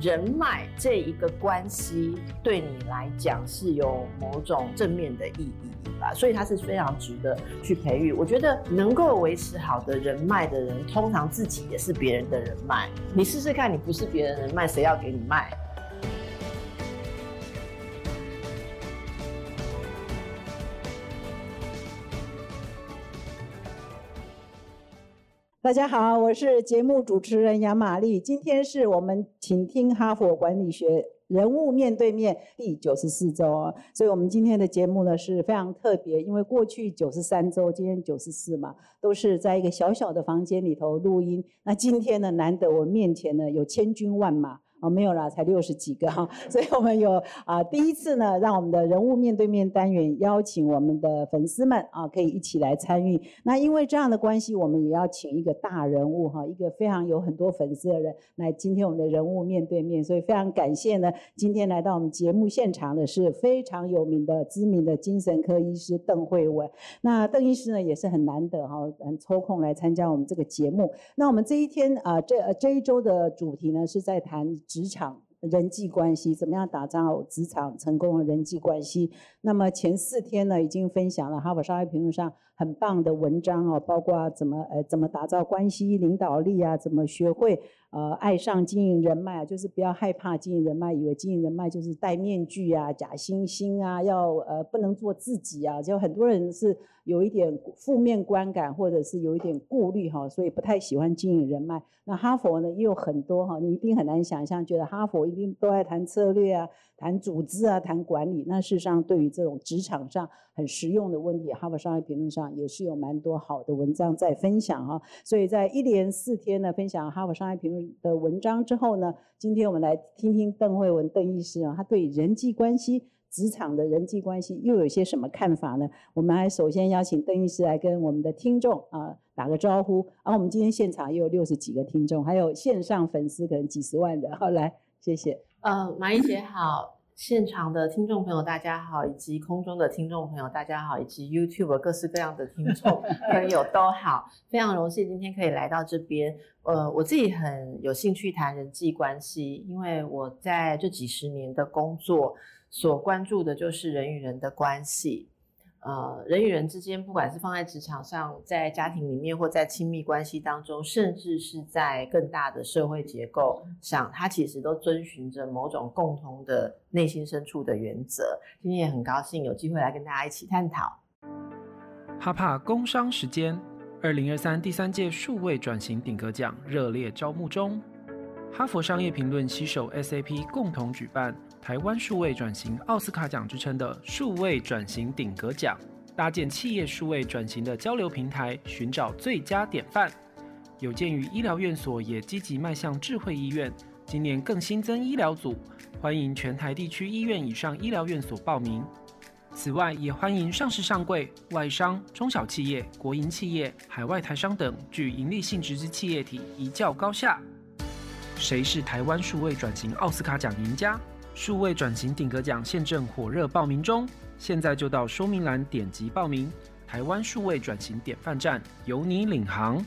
人脉这一个关系对你来讲是有某种正面的意义吧，所以它是非常值得去培育。我觉得能够维持好的人脉的人，通常自己也是别人的人脉。你试试看，你不是别人人脉，谁要给你卖？大家好，我是节目主持人杨玛丽。今天是我们请听哈佛管理学人物面对面第九十四周，所以我们今天的节目呢是非常特别，因为过去九十三周，今天九十四嘛，都是在一个小小的房间里头录音。那今天呢，难得我面前呢有千军万马。哦，没有啦，才六十几个哈，所以我们有啊，第一次呢，让我们的人物面对面单元邀请我们的粉丝们啊，可以一起来参与。那因为这样的关系，我们也要请一个大人物哈，一个非常有很多粉丝的人来今天我们的人物面对面，所以非常感谢呢，今天来到我们节目现场的是非常有名的知名的精神科医师邓慧文。那邓医师呢也是很难得哈，嗯，抽空来参加我们这个节目。那我们这一天啊，这这一周的主题呢是在谈。职场人际关系怎么样打造职场成功的人际关系？那么前四天呢，已经分享了《哈佛商业评论》上很棒的文章哦，包括怎么呃怎么打造关系领导力啊，怎么学会。呃，爱上经营人脉啊，就是不要害怕经营人脉，以为经营人脉就是戴面具啊、假惺惺啊，要呃不能做自己啊，就很多人是有一点负面观感，或者是有一点顾虑哈，所以不太喜欢经营人脉。那哈佛呢也有很多哈，你一定很难想象，觉得哈佛一定都在谈策略啊、谈组织啊、谈管理。那事实上，对于这种职场上很实用的问题，哈佛商业评论上也是有蛮多好的文章在分享哈。所以在一连四天呢，分享哈佛商业评论。的文章之后呢，今天我们来听听邓慧文邓医师啊，他对人际关系、职场的人际关系又有些什么看法呢？我们还首先邀请邓医师来跟我们的听众啊打个招呼。然后我们今天现场也有六十几个听众，还有线上粉丝可能几十万人。好，来，谢谢。呃，马英姐好。现场的听众朋友，大家好，以及空中的听众朋友，大家好，以及 YouTube 各式各样的听众 朋友都好，非常荣幸今天可以来到这边。呃，我自己很有兴趣谈人际关系，因为我在这几十年的工作所关注的就是人与人的关系。呃，人与人之间，不管是放在职场上，在家庭里面，或在亲密关系当中，甚至是在更大的社会结构上，它其实都遵循着某种共同的内心深处的原则。今天也很高兴有机会来跟大家一起探讨。哈帕工商时间，二零二三第三届数位转型顶格奖热烈招募中，哈佛商业评论携手 SAP 共同举办。台湾数位转型奥斯卡奖之称的数位转型顶格奖，搭建企业数位转型的交流平台，寻找最佳典范。有鉴于医疗院所也积极迈向智慧医院，今年更新增医疗组，欢迎全台地区医院以上医疗院所报名。此外，也欢迎上市上柜、外商、中小企业、国营企业、海外台商等具盈利性质之企业体一较高下。谁是台湾数位转型奥斯卡奖赢家？数位转型顶格奖现正火热报名中，现在就到说明栏点击报名。台湾数位转型典范站，由你领航。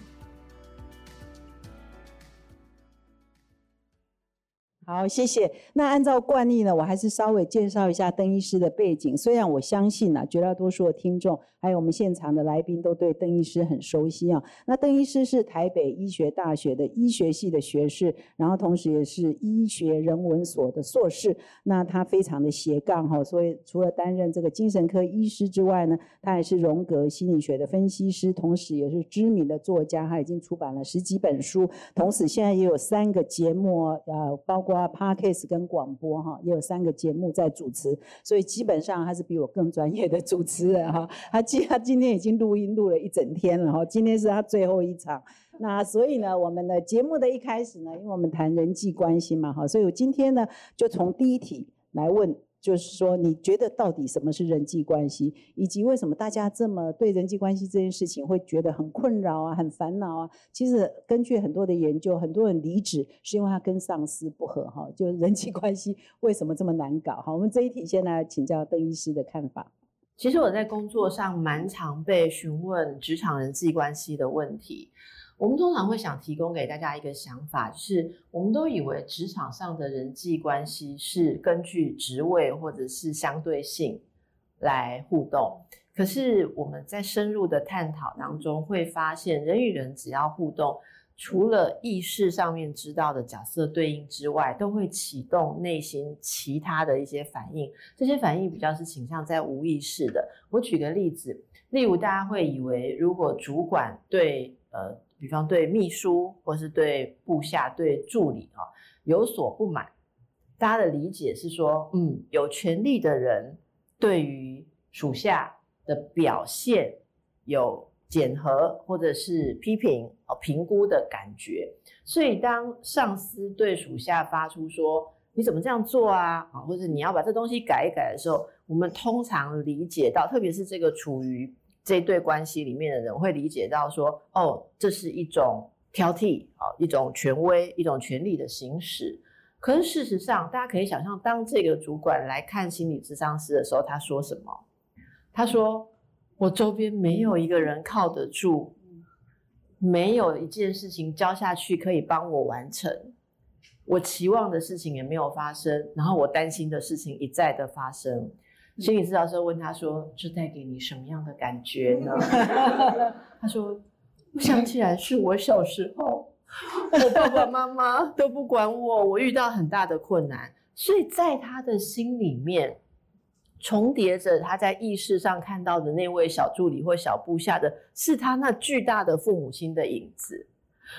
好，谢谢。那按照惯例呢，我还是稍微介绍一下邓医师的背景。虽然我相信啊，绝大多数的听众还有我们现场的来宾都对邓医师很熟悉啊。那邓医师是台北医学大学的医学系的学士，然后同时也是医学人文所的硕士。那他非常的斜杠哈，所以除了担任这个精神科医师之外呢，他还是荣格心理学的分析师，同时也是知名的作家。他已经出版了十几本书，同时现在也有三个节目，呃，包括。Podcast 跟广播哈，也有三个节目在主持，所以基本上他是比我更专业的主持人哈。他今他今天已经录音录了一整天了哈，今天是他最后一场。那所以呢，我们的节目的一开始呢，因为我们谈人际关系嘛哈，所以我今天呢就从第一题来问。就是说，你觉得到底什么是人际关系，以及为什么大家这么对人际关系这件事情会觉得很困扰啊、很烦恼啊？其实根据很多的研究，很多人离职是因为他跟上司不和哈，就是人际关系为什么这么难搞？哈，我们这一题先来请教邓医师的看法。其实我在工作上蛮常被询问职场人际关系的问题。我们通常会想提供给大家一个想法，就是我们都以为职场上的人际关系是根据职位或者是相对性来互动。可是我们在深入的探讨当中，会发现人与人只要互动，除了意识上面知道的角色对应之外，都会启动内心其他的一些反应。这些反应比较是倾向在无意识的。我举个例子，例如大家会以为，如果主管对呃。比方对秘书或是对部下、对助理啊有所不满，大家的理解是说，嗯，有权力的人对于属下的表现有检核或者是批评啊评估的感觉，所以当上司对属下发出说你怎么这样做啊啊，或者你要把这东西改一改的时候，我们通常理解到，特别是这个处于。这对关系里面的人会理解到说，哦，这是一种挑剔啊，一种权威，一种权力的行使。可是事实上，大家可以想象，当这个主管来看心理咨商师的时候，他说什么？他说：“我周边没有一个人靠得住，没有一件事情交下去可以帮我完成，我期望的事情也没有发生，然后我担心的事情一再的发生。”心理治疗师问他说：“这带给你什么样的感觉呢？” 他说：“我想起来是我小时候，我爸爸妈妈 都不管我，我遇到很大的困难，所以在他的心里面重叠着他在意识上看到的那位小助理或小部下的是他那巨大的父母亲的影子。”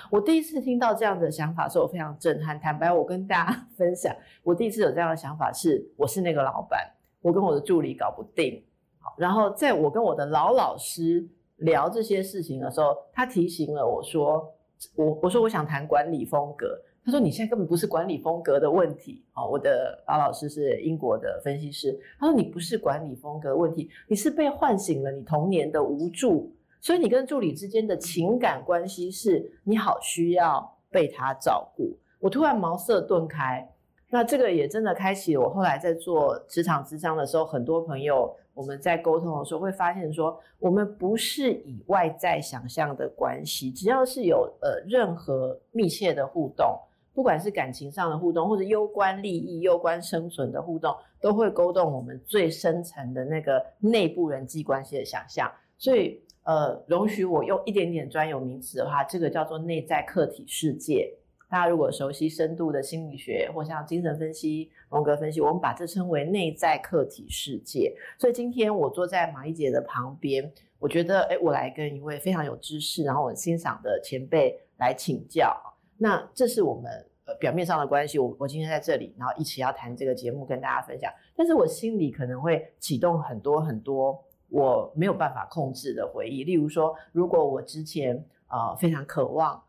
我第一次听到这样的想法时候，我非常震撼。坦白，我跟大家分享，我第一次有这样的想法是，我是那个老板。我跟我的助理搞不定，好，然后在我跟我的老老师聊这些事情的时候，他提醒了我说，我我说我想谈管理风格，他说你现在根本不是管理风格的问题，哦，我的老老师是英国的分析师，他说你不是管理风格的问题，你是被唤醒了你童年的无助，所以你跟助理之间的情感关系是你好需要被他照顾，我突然茅塞顿开。那这个也真的开启我后来在做职场智商的时候，很多朋友我们在沟通的时候会发现说，我们不是以外在想象的关系，只要是有呃任何密切的互动，不管是感情上的互动，或者攸关利益、攸关生存的互动，都会勾动我们最深层的那个内部人际关系的想象。所以呃，容许我用一点点专有名词的话，这个叫做内在客体世界。大家如果熟悉深度的心理学，或像精神分析、荣格分析，我们把这称为内在客体世界。所以今天我坐在马一姐的旁边，我觉得，哎，我来跟一位非常有知识，然后我欣赏的前辈来请教。那这是我们呃表面上的关系。我我今天在这里，然后一起要谈这个节目，跟大家分享。但是我心里可能会启动很多很多我没有办法控制的回忆。例如说，如果我之前呃非常渴望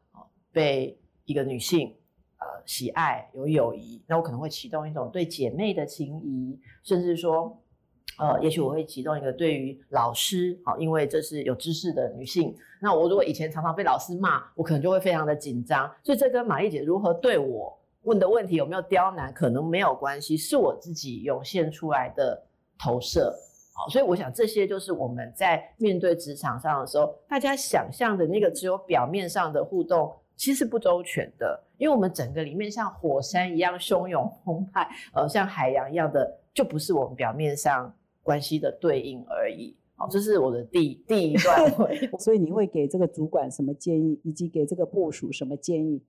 被一个女性，呃，喜爱有友谊，那我可能会启动一种对姐妹的情谊，甚至说，呃，也许我会启动一个对于老师，好，因为这是有知识的女性，那我如果以前常常被老师骂，我可能就会非常的紧张，所以这跟玛丽姐如何对我问的问题有没有刁难，可能没有关系，是我自己涌现出来的投射，好，所以我想这些就是我们在面对职场上的时候，大家想象的那个只有表面上的互动。其实不周全的，因为我们整个里面像火山一样汹涌澎湃，呃，像海洋一样的，就不是我们表面上关系的对应而已。好，这是我的第第一段 会。所以你会给这个主管什么建议，以及给这个部署什么建议？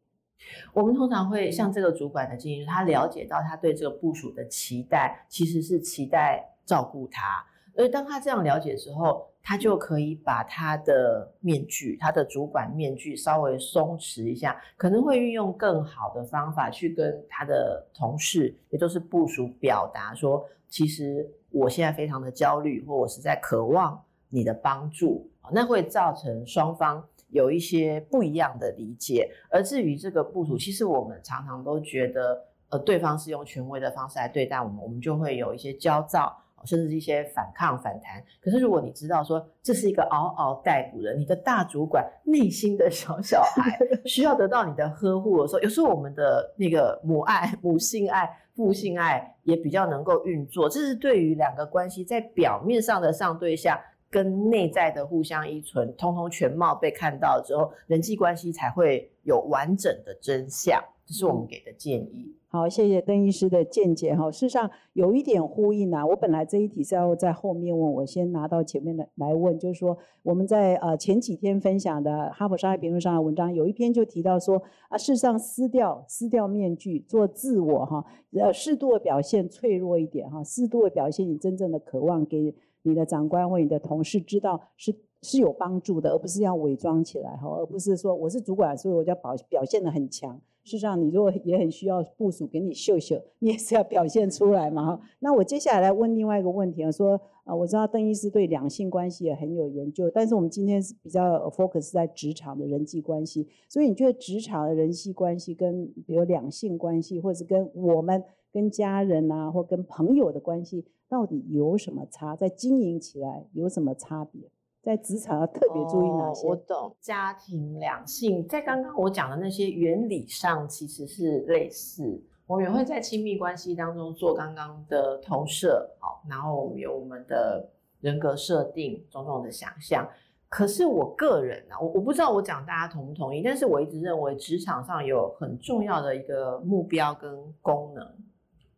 我们通常会向这个主管的建议，他了解到他对这个部署的期待，其实是期待照顾他。而当他这样了解之后，他就可以把他的面具，他的主管面具稍微松弛一下，可能会运用更好的方法去跟他的同事，也就是部署表达说，其实我现在非常的焦虑，或我是在渴望你的帮助，那会造成双方有一些不一样的理解。而至于这个部署，其实我们常常都觉得，呃，对方是用权威的方式来对待我们，我们就会有一些焦躁。甚至一些反抗反弹，可是如果你知道说这是一个嗷嗷待哺的，你的大主管内心的小小孩 需要得到你的呵护的时候，有时候我们的那个母爱、母性爱、父性爱也比较能够运作。这是对于两个关系在表面上的上对下跟内在的互相依存，通通全貌被看到之后，人际关系才会有完整的真相。这是我们给的建议。好，谢谢邓医师的见解哈。事实上有一点呼应啊，我本来这一题是要在后面问，我先拿到前面的来问，就是说我们在呃前几天分享的《哈佛商业评论》上的文章，有一篇就提到说啊，事实上撕掉撕掉面具，做自我哈，呃适度的表现脆弱一点哈，适度的表现你真正的渴望，给你的长官或你的同事知道是是有帮助的，而不是要伪装起来哈，而不是说我是主管，所以我就要表表现的很强。事实上，你如果也很需要部署给你秀秀，你也是要表现出来嘛哈。那我接下来来问另外一个问题啊，说啊，我知道邓医师对两性关系也很有研究，但是我们今天是比较 focus 在职场的人际关系，所以你觉得职场的人际关系跟比如两性关系，或者是跟我们跟家人啊，或跟朋友的关系，到底有什么差？在经营起来有什么差别？在职场要特别注意哪些？我懂，家庭两性在刚刚我讲的那些原理上其实是类似。我们也会在亲密关系当中做刚刚的投射，好，然后我们有我们的人格设定，种种的想象。可是我个人啊，我我不知道我讲大家同不同意，但是我一直认为职场上有很重要的一个目标跟功能，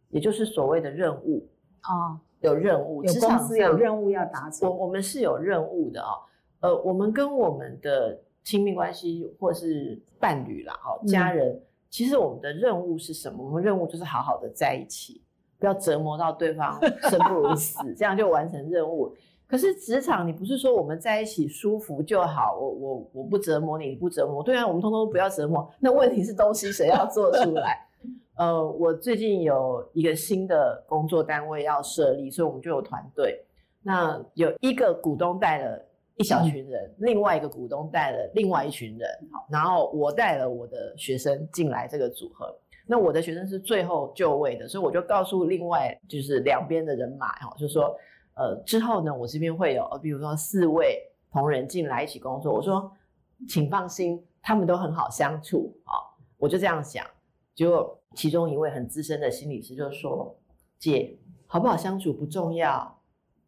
也就是所谓的任务啊。有任务，有公司有任务要达成。我我们是有任务的哦，呃，我们跟我们的亲密关系或是伴侣啦，哦，家人，其实我们的任务是什么？我们任务就是好好的在一起，不要折磨到对方生不如死，这样就完成任务。可是职场，你不是说我们在一起舒服就好？我我我不折磨你，你不折磨，对啊，我们通通不要折磨。那问题是东西谁要做出来？呃，我最近有一个新的工作单位要设立，所以我们就有团队。那有一个股东带了一小群人，另外一个股东带了另外一群人，好，然后我带了我的学生进来这个组合。那我的学生是最后就位的，所以我就告诉另外就是两边的人马，哈，就说，呃，之后呢，我这边会有，比如说四位同仁进来一起工作，我说，请放心，他们都很好相处，好，我就这样想，结果。其中一位很资深的心理师就说：“姐，好不好相处不重要，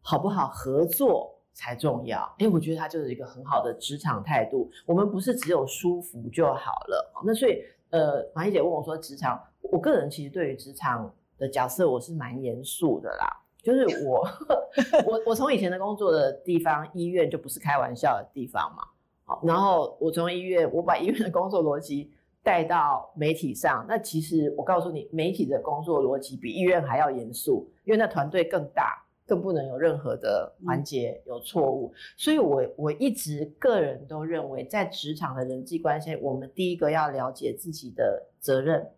好不好合作才重要。”哎，我觉得他就是一个很好的职场态度。我们不是只有舒服就好了。那所以，呃，马一姐问我说：“职场，我个人其实对于职场的角色，我是蛮严肃的啦。就是我，我，我从以前的工作的地方医院就不是开玩笑的地方嘛。好，然后我从医院，我把医院的工作逻辑。”带到媒体上，那其实我告诉你，媒体的工作逻辑比医院还要严肃，因为那团队更大，更不能有任何的环节有错误。所以，我我一直个人都认为，在职场的人际关系，我们第一个要了解自己的责任，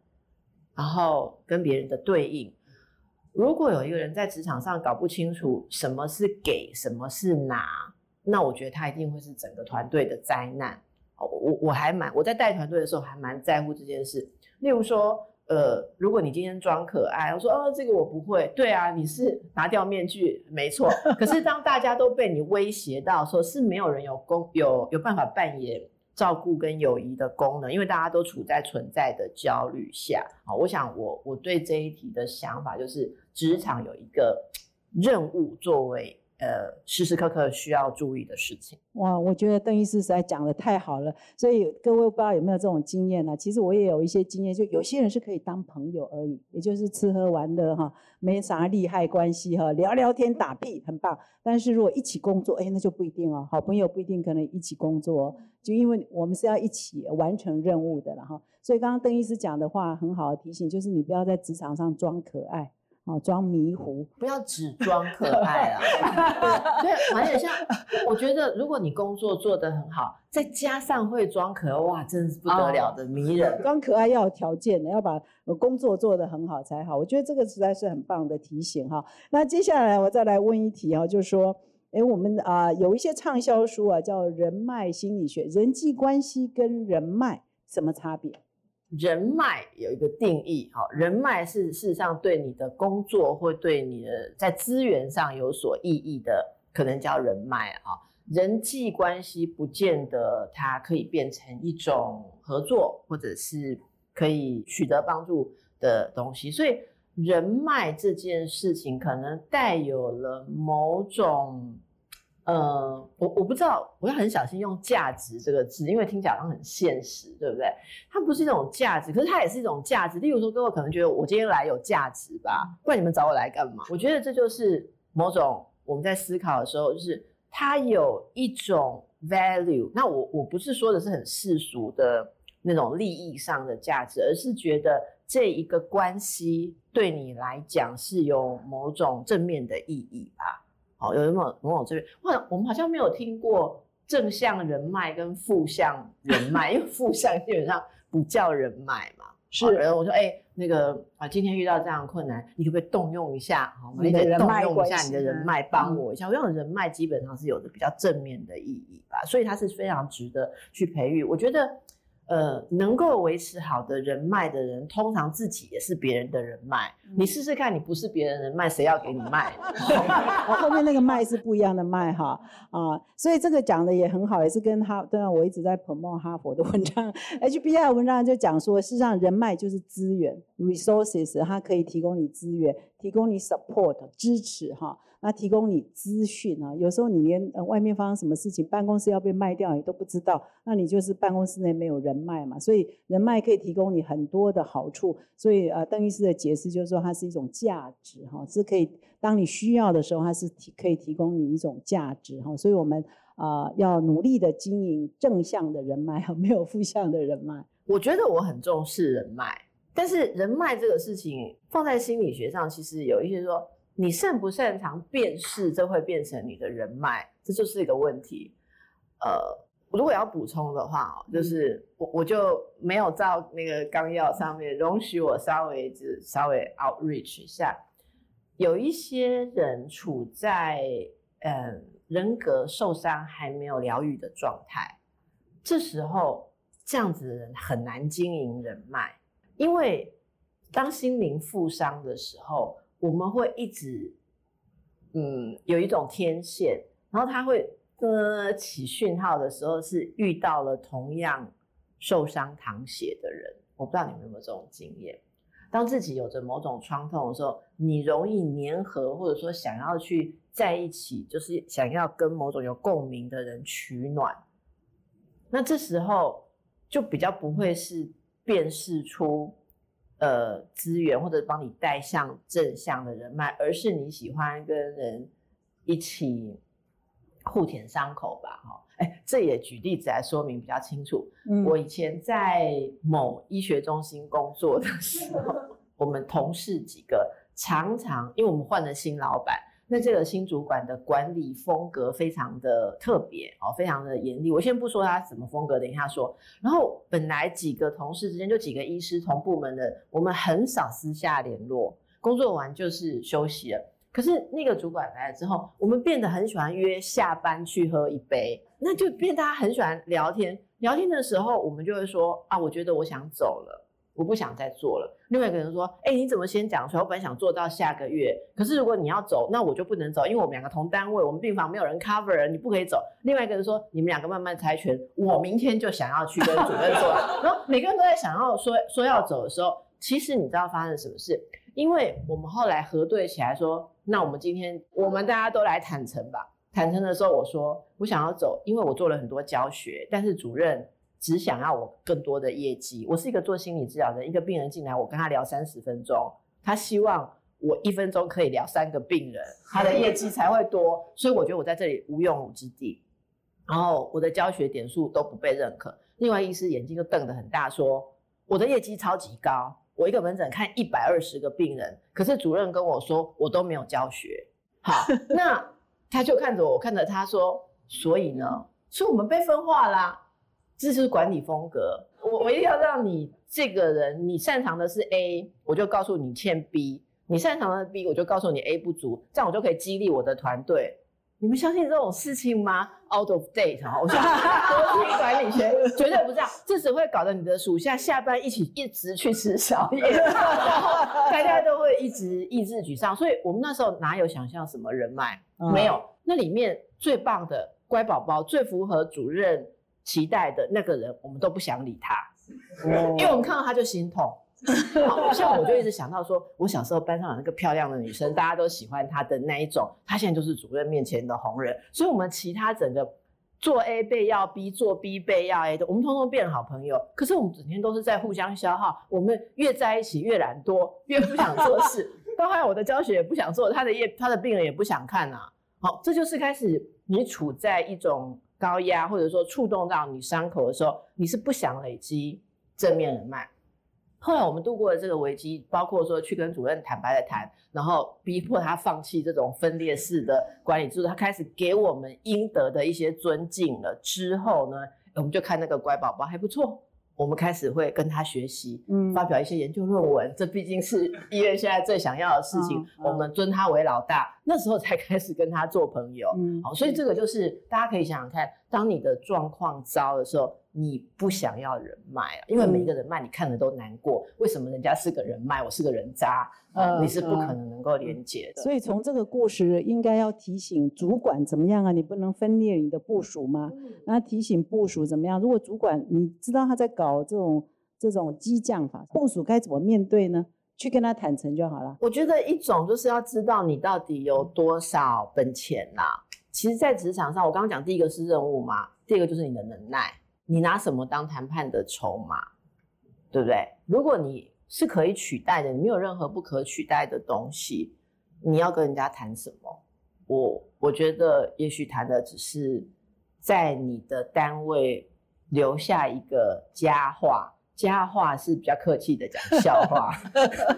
然后跟别人的对应。如果有一个人在职场上搞不清楚什么是给，什么是拿，那我觉得他一定会是整个团队的灾难。我我还蛮我在带团队的时候还蛮在乎这件事。例如说，呃，如果你今天装可爱，我说哦，这个我不会。对啊，你是 拿掉面具，没错。可是当大家都被你威胁到，说是没有人有功有有办法扮演照顾跟友谊的功能，因为大家都处在存在的焦虑下。啊，我想我我对这一题的想法就是，职场有一个任务作为。呃，时时刻刻需要注意的事情。哇，我觉得邓医师实在讲的太好了。所以各位不知道有没有这种经验呢？其实我也有一些经验，就有些人是可以当朋友而已，也就是吃喝玩乐哈，没啥利害关系哈，聊聊天打屁很棒。但是如果一起工作，哎，那就不一定哦。好朋友不一定可能一起工作，就因为我们是要一起完成任务的了哈。所以刚刚邓医师讲的话很好的提醒，就是你不要在职场上装可爱。哦，装迷糊，不要只装可爱啊！对，而且像我觉得，如果你工作做得很好，再加上会装可爱，哇，真是不得了的迷人。装可爱要有条件的，要把工作做得很好才好。我觉得这个实在是很棒的提醒哈。那接下来我再来问一题啊，就是说，哎，我们啊有一些畅销书啊，叫《人脉心理学》，人际关系跟人脉什么差别？人脉有一个定义，哈，人脉是事实上对你的工作或对你的在资源上有所意义的，可能叫人脉啊。人际关系不见得它可以变成一种合作，或者是可以取得帮助的东西。所以人脉这件事情可能带有了某种呃，我我不知道，我要很小心用价值这个字，因为听起来好像很现实，对不对？它不是一种价值，可是它也是一种价值。例如说，各位可能觉得我今天来有价值吧，不然你们找我来干嘛？我觉得这就是某种我们在思考的时候，就是它有一种 value。那我我不是说的是很世俗的那种利益上的价值，而是觉得这一个关系对你来讲是有某种正面的意义吧。哦，有某某种这边，哇，我们好像没有听过正向人脉跟负向人脉，因为负向基本上不叫人脉嘛。是，然后我说，哎，那个啊，今天遇到这样的困难，你可不可以动用一下？好，你的人脉动用一下你的人脉，帮我一下。我用人脉基本上是有着比较正面的意义吧，所以它是非常值得去培育。我觉得。呃，能够维持好的人脉的人，通常自己也是别人的人脉。你试试看，你不是别人人脉，谁要给你卖？我 后面那个卖是不一样的卖哈啊，所以这个讲的也很好，也是跟哈对啊，我一直在 promote 哈佛的文章，HBR 文章就讲说，事实上人脉就是资源 resources，它可以提供你资源，提供你 support 支持哈。那提供你资讯啊，有时候你连呃外面发生什么事情，办公室要被卖掉你都不知道，那你就是办公室内没有人脉嘛。所以人脉可以提供你很多的好处。所以呃，邓医师的解释就是说，它是一种价值哈，是可以当你需要的时候，它是提可以提供你一种价值哈。所以我们啊要努力的经营正向的人脉，没有负向的人脉。我觉得我很重视人脉，但是人脉这个事情放在心理学上，其实有一些说。你擅不擅长辨识，这会变成你的人脉，这就是一个问题。呃，如果要补充的话哦，就是我我就没有照那个纲要上面，容许我稍微只稍微 outreach 一下。有一些人处在嗯人格受伤还没有疗愈的状态，这时候这样子的人很难经营人脉，因为当心灵负伤的时候。我们会一直，嗯，有一种天线，然后它会呃起讯号的时候，是遇到了同样受伤淌血的人。我不知道你们有没有这种经验？当自己有着某种创痛的时候，你容易粘合，或者说想要去在一起，就是想要跟某种有共鸣的人取暖。那这时候就比较不会是辨识出。呃，资源或者帮你带向正向的人脉，而是你喜欢跟人一起互舔伤口吧？哈，哎，这也举例子来说明比较清楚。我以前在某医学中心工作的时候，我们同事几个常常，因为我们换了新老板。那这个新主管的管理风格非常的特别哦，非常的严厉。我先不说他什么风格，等一下说。然后本来几个同事之间，就几个医师同部门的，我们很少私下联络，工作完就是休息了。可是那个主管来了之后，我们变得很喜欢约下班去喝一杯，那就变大家很喜欢聊天。聊天的时候，我们就会说啊，我觉得我想走了。我不想再做了。另外一个人说：“哎，你怎么先讲出来？我本来想做到下个月，可是如果你要走，那我就不能走，因为我们两个同单位，我们病房没有人 cover，你不可以走。”另外一个人说：“你们两个慢慢猜拳，我明天就想要去跟主任说。” 然后每个人都在想要说说要走的时候，其实你知道发生什么事？因为我们后来核对起来说：“那我们今天我们大家都来坦诚吧。”坦诚的时候，我说：“我想要走，因为我做了很多教学，但是主任。”只想要我更多的业绩。我是一个做心理治疗的，一个病人进来，我跟他聊三十分钟，他希望我一分钟可以聊三个病人，他的业绩才会多。所以我觉得我在这里无用武之地，然后我的教学点数都不被认可。另外医师眼睛就瞪得很大，说我的业绩超级高，我一个门诊看一百二十个病人，可是主任跟我说我都没有教学。好，那他就看着我，看着他说，所以呢，所以我们被分化啦。这是管理风格，我我一定要让你这个人，你擅长的是 A，我就告诉你欠 B；你擅长的 B，我就告诉你 A 不足，这样我就可以激励我的团队。你们相信这种事情吗？Out of date 哈，我说 国际管理学绝对不这样，这只会搞得你的属下下班一起一直去吃宵夜，大家都会一直意志沮丧。所以我们那时候哪有想象什么人脉？没有，那里面最棒的乖宝宝，最符合主任。期待的那个人，我们都不想理他，因为我们看到他就心痛。好像我就一直想到说，我小时候班上有那个漂亮的女生，大家都喜欢她的那一种，她现在就是主任面前的红人，所以我们其他整个做 A 被要 B，做 B 被要 A 的，我们通通变好朋友。可是我们整天都是在互相消耗，我们越在一起越懒惰，越不想做事。到后来我的教学也不想做，他的业他的病人也不想看啊。好，这就是开始你处在一种高压，或者说触动到你伤口的时候，你是不想累积正面人脉。后来我们度过了这个危机，包括说去跟主任坦白的谈，然后逼迫他放弃这种分裂式的管理制度，他开始给我们应得的一些尊敬了。之后呢，我们就看那个乖宝宝还不错。我们开始会跟他学习，嗯，发表一些研究论文，这毕竟是 医院现在最想要的事情。我们尊他为老大，那时候才开始跟他做朋友。嗯，好，所以这个就是大家可以想想看，当你的状况糟的时候。你不想要人脉啊，因为每一个人脉你看的都难过。为什么人家是个人脉，我是个人渣？呃你是不可能能够连接的。所以从这个故事应该要提醒主管怎么样啊？你不能分裂你的部署吗？那提醒部署怎么样？如果主管你知道他在搞这种这种激将法，部署该怎么面对呢？去跟他坦诚就好了。我觉得一种就是要知道你到底有多少本钱呐。其实，在职场上，我刚刚讲第一个是任务嘛，第二个就是你的能耐。你拿什么当谈判的筹码，对不对？如果你是可以取代的，你没有任何不可取代的东西，你要跟人家谈什么？我我觉得也许谈的只是在你的单位留下一个佳话，佳话是比较客气的讲 笑话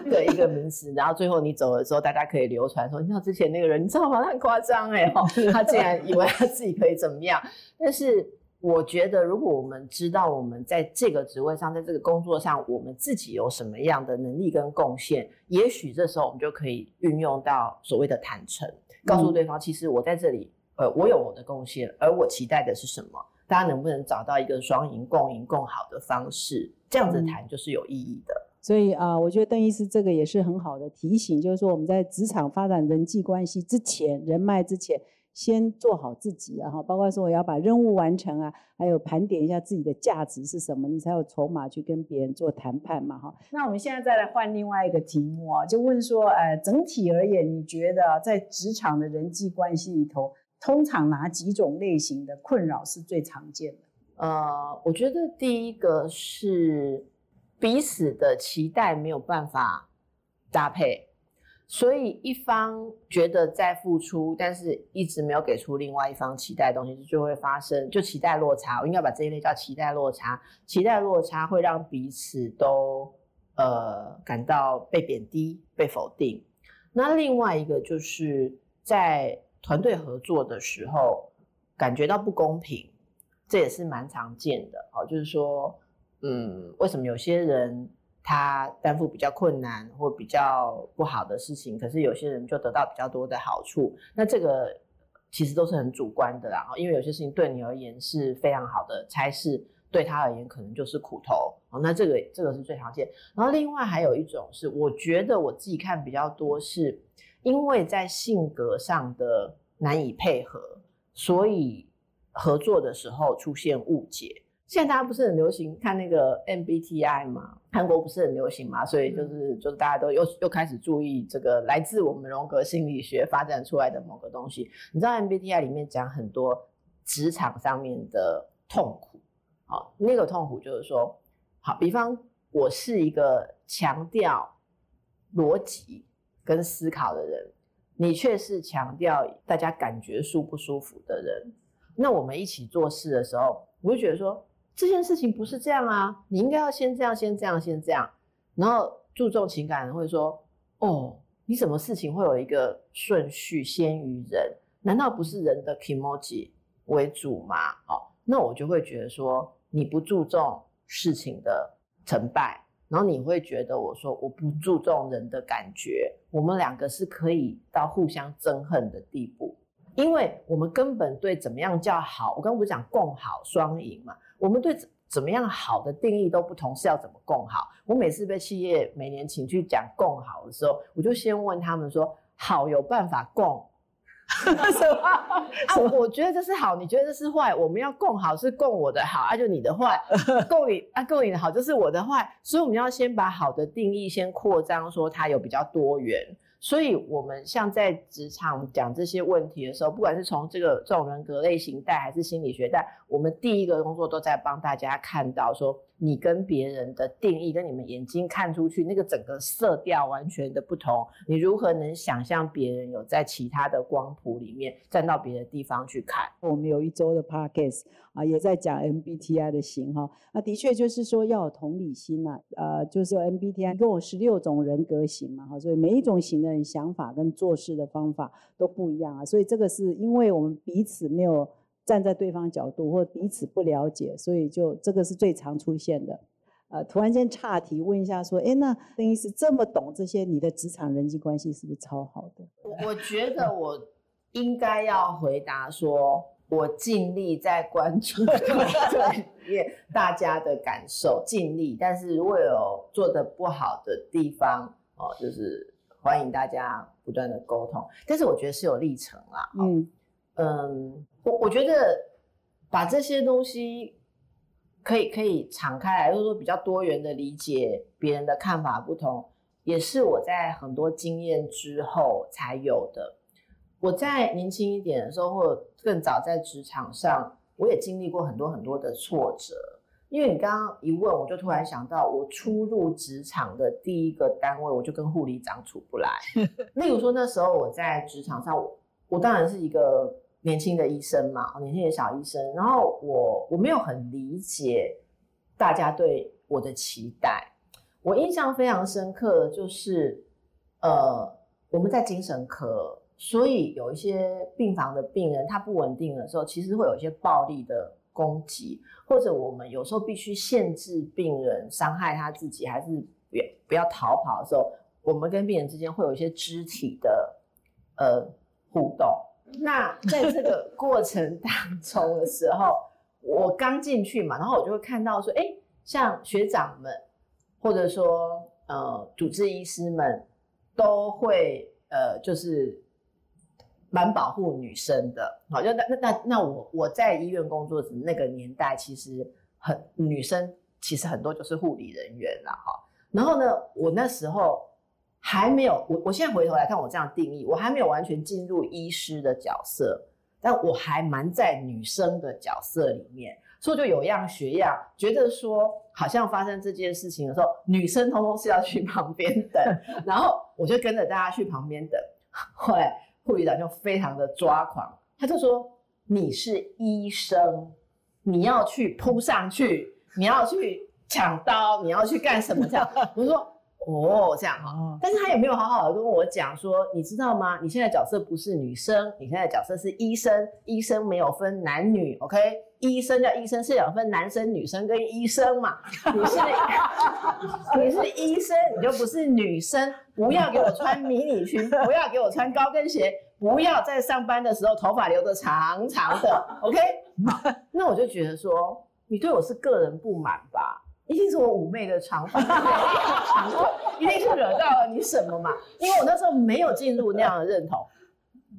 的一个名词，然后最后你走了之后，大家可以流传说，你知道之前那个人，你知道吗？他很夸张哎，他竟然以为他自己可以怎么样，但是。我觉得，如果我们知道我们在这个职位上，在这个工作上，我们自己有什么样的能力跟贡献，也许这时候我们就可以运用到所谓的坦诚，告诉对方，其实我在这里，呃，我有我的贡献，而我期待的是什么？大家能不能找到一个双赢、共赢、共好的方式？这样子谈就是有意义的。所以啊，我觉得邓医师这个也是很好的提醒，就是说我们在职场发展人际关系之前，人脉之前。先做好自己，然后包括说我要把任务完成啊，还有盘点一下自己的价值是什么，你才有筹码去跟别人做谈判嘛，哈。那我们现在再来换另外一个题目啊，就问说，呃，整体而言，你觉得在职场的人际关系里头，通常哪几种类型的困扰是最常见的？呃，我觉得第一个是彼此的期待没有办法搭配。所以一方觉得在付出，但是一直没有给出另外一方期待的东西，就会发生就期待落差。我应该把这一类叫期待落差。期待落差会让彼此都呃感到被贬低、被否定。那另外一个就是在团队合作的时候感觉到不公平，这也是蛮常见的。好，就是说，嗯，为什么有些人？他担负比较困难或比较不好的事情，可是有些人就得到比较多的好处。那这个其实都是很主观的啦，因为有些事情对你而言是非常好的差事，对他而言可能就是苦头。哦，那这个这个是最常见。然后另外还有一种是，我觉得我自己看比较多，是因为在性格上的难以配合，所以合作的时候出现误解。现在大家不是很流行看那个 MBTI 嘛？韩国不是很流行嘛，所以就是就是大家都又又开始注意这个来自我们荣格心理学发展出来的某个东西。你知道 MBTI 里面讲很多职场上面的痛苦，好，那个痛苦就是说，好，比方我是一个强调逻辑跟思考的人，你却是强调大家感觉舒不舒服的人，那我们一起做事的时候，我就觉得说。这件事情不是这样啊，你应该要先这样，先这样，先这样，然后注重情感，会说，哦，你什么事情会有一个顺序先于人？难道不是人的 emoji 为主吗？哦，那我就会觉得说，你不注重事情的成败，然后你会觉得我说我不注重人的感觉，我们两个是可以到互相憎恨的地步，因为我们根本对怎么样叫好，我刚刚不是讲共好双赢嘛？我们对怎么样好的定义都不同，是要怎么共好？我每次被企业每年请去讲共好的时候，我就先问他们说：好有办法共，什么？啊，我觉得这是好，你觉得这是坏，我们要共好是共我的好，啊就你的坏，共你啊共你的好就是我的坏，所以我们要先把好的定义先扩张，说它有比较多元。所以，我们像在职场讲这些问题的时候，不管是从这个这种人格类型带，还是心理学带，我们第一个工作都在帮大家看到说。你跟别人的定义，跟你们眼睛看出去那个整个色调完全的不同。你如何能想象别人有在其他的光谱里面站到别的地方去看？我们有一周的 podcast 啊，也在讲 MBTI 的型哈。那的确就是说要有同理心呐，呃，就是 MBTI 跟我十六种人格型嘛哈，所以每一种型的想法跟做事的方法都不一样啊。所以这个是因为我们彼此没有。站在对方角度或彼此不了解，所以就这个是最常出现的。呃，突然间岔题问一下，说，哎，那邓医师这么懂这些，你的职场人际关系是不是超好的？我我觉得我应该要回答说，我尽力在关注 对大家的感受，尽力。但是如果有做的不好的地方，哦，就是欢迎大家不断的沟通。但是我觉得是有历程啦，嗯。嗯，我我觉得把这些东西可以可以敞开来，就是说比较多元的理解别人的看法不同，也是我在很多经验之后才有的。我在年轻一点的时候，或者更早在职场上，我也经历过很多很多的挫折。因为你刚刚一问，我就突然想到，我初入职场的第一个单位，我就跟护理长处不来。例如说那时候我在职场上，我我当然是一个。年轻的医生嘛，年轻的小医生，然后我我没有很理解大家对我的期待。我印象非常深刻的，就是呃，我们在精神科，所以有一些病房的病人他不稳定的时候，其实会有一些暴力的攻击，或者我们有时候必须限制病人伤害他自己，还是不要不要逃跑的时候，我们跟病人之间会有一些肢体的呃互动。那在这个过程当中的时候，我刚进去嘛，然后我就会看到说，哎，像学长们，或者说呃，主治医师们，都会呃，就是蛮保护女生的。好，就那那那那我我在医院工作的那个年代，其实很女生其实很多就是护理人员啦，哈。然后呢，我那时候。还没有，我我现在回头来看，我这样定义，我还没有完全进入医师的角色，但我还蛮在女生的角色里面，所以就有样学样，觉得说好像发生这件事情的时候，女生通通是要去旁边等，然后我就跟着大家去旁边等，后来护理长就非常的抓狂，他就说你是医生，你要去扑上去，你要去抢刀，你要去干什么这样？我说。哦，这样哈，但是他也没有好好的跟我讲说，你知道吗？你现在角色不是女生，你现在角色是医生，医生没有分男女，OK？医生叫医生是有分男生、女生跟医生嘛？你是 你是医生，你就不是女生，不要给我穿迷你裙，不要给我穿高跟鞋，不要在上班的时候头发留的长长的，OK？那我就觉得说，你对我是个人不满吧？一定是我妩媚的长发，长度一定是惹到了你什么嘛？因为我那时候没有进入那样的认同，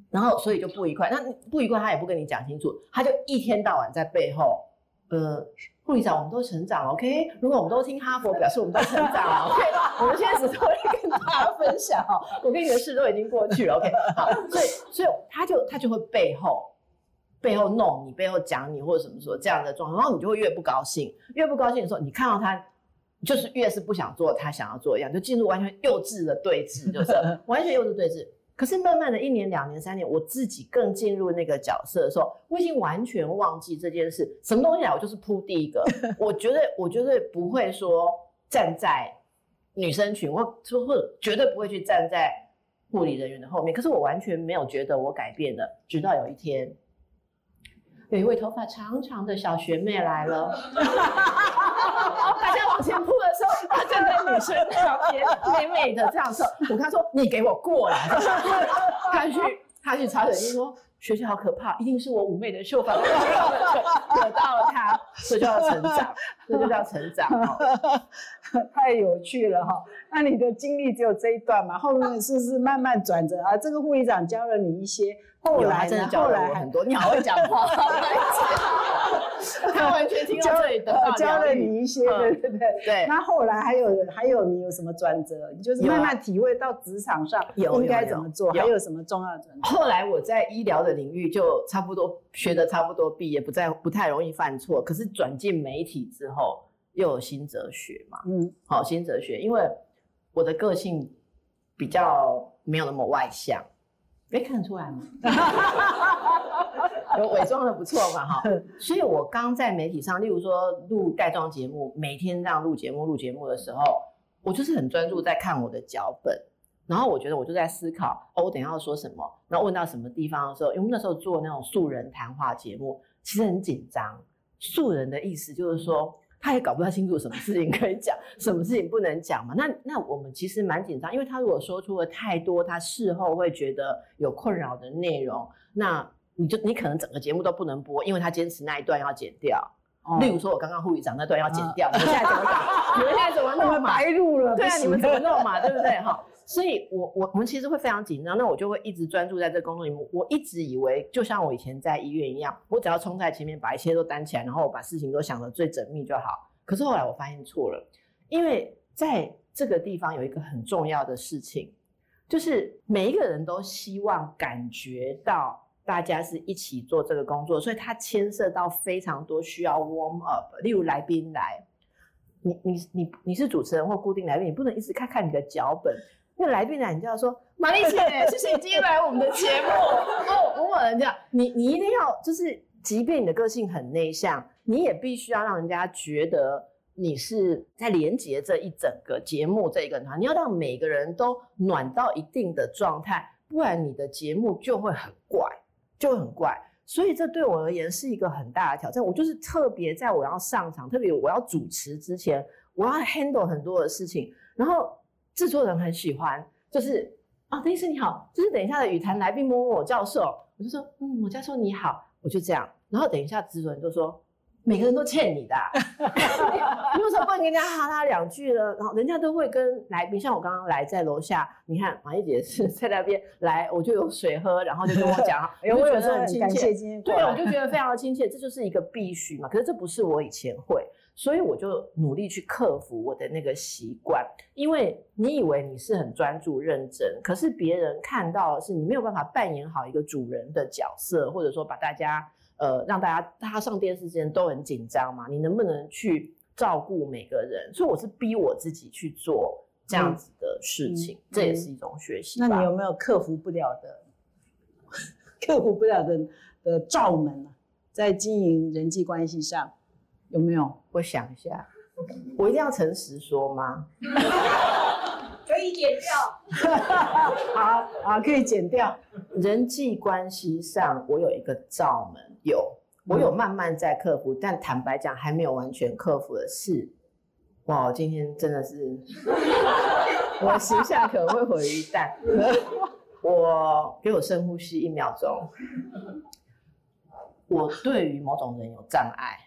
然后所以就不愉快。那不愉快，他也不跟你讲清楚，他就一天到晚在背后，呃，护理长，我们都成长了，OK？如果我们都听哈佛，表示我们都成长了，OK？我们现在只是会跟大家分享哈，我跟你的事都已经过去了，OK？好，所以所以他就他就会背后。背后弄你，背后讲你，或者什么说这样的状况，然后你就会越不高兴，越不高兴的时候，你看到他就是越是不想做他想要做一样，就进入完全幼稚的对峙，就是 完全幼稚对峙。可是慢慢的一年、两年、三年，我自己更进入那个角色的时候，我已经完全忘记这件事，什么东西来我就是扑第一个。我绝对我绝对不会说站在女生群，或或者绝对不会去站在护理人员的后面。可是我完全没有觉得我改变了，直到有一天。有一位头发长长的小学妹来了，大家往前扑的时候，她站在女生旁边，美美的这样说。我跟她说：“你给我过来。” 她去，她去查水晶说：“学姐好可怕，一定是我妩媚的秀发 惹到了她，所以就叫成长，这就叫成长。太有趣了哈！那你的经历只有这一段嘛？后面是不是慢慢转折啊？这个护理长教了你一些，后来真的教了很多。你好会讲话，他完全听到这里的教了你一些，对对对。对。那后来还有还有你有什么转折？你就是慢慢体会到职场上应该怎么做，还有什么重要的转折？后来我在医疗的领域就差不多学的差不多毕业，不再不太容易犯错。可是转进媒体之后。又有新哲学嘛？嗯，好，新哲学，因为我的个性比较没有那么外向，没看得出来吗？有伪装的不错嘛，哈。所以我刚在媒体上，例如说录带妆节目，每天这样录节目、录节目的时候，我就是很专注在看我的脚本，然后我觉得我就在思考，哦，我等下要说什么，然后问到什么地方的时候，因为那时候做那种素人谈话节目，其实很紧张。素人的意思就是说。他也搞不太清楚什么事情可以讲，什么事情不能讲嘛？那那我们其实蛮紧张，因为他如果说出了太多他事后会觉得有困扰的内容，那你就你可能整个节目都不能播，因为他坚持那一段要剪掉。例如说，我刚刚护理长那段要剪掉，你们现在怎么搞？你们现在怎么弄嘛？白录了，对啊，你们怎么弄嘛？对不对？哈。所以，我我我们其实会非常紧张，那我就会一直专注在这工作里面。我一直以为，就像我以前在医院一样，我只要冲在前面，把一切都担起来，然后我把事情都想得最缜密就好。可是后来我发现错了，因为在这个地方有一个很重要的事情，就是每一个人都希望感觉到大家是一起做这个工作，所以它牵涉到非常多需要 warm up。例如来宾来，你你你你是主持人或固定来宾，你不能一直看看你的脚本。那来宾来，你就要说 玛丽姐，谢谢你今天来我们的节目。哦，我某人这样，你你一定要就是，即便你的个性很内向，你也必须要让人家觉得你是在连接这一整个节目这一个团，你要让每个人都暖到一定的状态，不然你的节目就会很怪，就会很怪。所以这对我而言是一个很大的挑战。我就是特别在我要上场，特别我要主持之前，我要 handle 很多的事情，然后。制作人很喜欢，就是啊，邓医师你好，就是等一下的语坛来宾摸摸我教授，我就说嗯，我教授你好，我就这样，然后等一下制作人就说每个人都欠你的，你为什么不能跟人家哈他两句呢？然后人家都会跟来宾，像我刚刚来在楼下，你看马一姐是在那边来，我就有水喝，然后就跟我讲，哎，我觉得很亲切，对，我就觉得非常的亲切，这就是一个必须嘛。可是这不是我以前会。所以我就努力去克服我的那个习惯，因为你以为你是很专注认真，可是别人看到的是你没有办法扮演好一个主人的角色，或者说把大家呃让大家大家上电视之前都很紧张嘛，你能不能去照顾每个人？所以我是逼我自己去做这样子的事情，这也是一种学习。那你有没有克服不了的、克服不了的的罩门呢？在经营人际关系上？有没有？我想一下，我一定要诚实说吗？可以剪掉。好好，可以剪掉。人际关系上，我有一个罩门，有，我有慢慢在克服，但坦白讲，还没有完全克服的事，哇，今天真的是，我形象可能会毁于一旦。我给我深呼吸一秒钟。我对于某种人有障碍。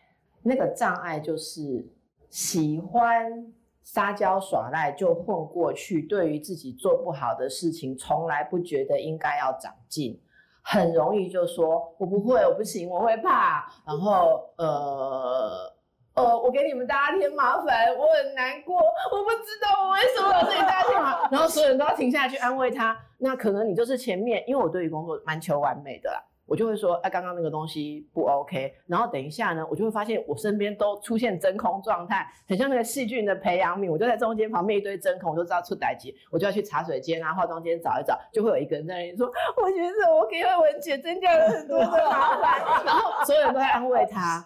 那个障碍就是喜欢撒娇耍赖就混过去，对于自己做不好的事情，从来不觉得应该要长进，很容易就说我不会，我不行，我会怕，然后呃呃，我给你们大家添麻烦，我很难过，我不知道我为什么给大家添麻烦，然后所有人都要停下来去安慰他，那可能你就是前面，因为我对于工作蛮求完美的啦。我就会说，哎，刚刚那个东西不 OK，然后等一下呢，我就会发现我身边都出现真空状态，很像那个细菌的培养皿。我就在中间旁边一堆真空，我就知道出歹疾，我就要去茶水间啊、化妆间找一找，就会有一个人在那里说，我觉得我给慧文姐增加了很多的麻烦，然后所有人都在安慰她，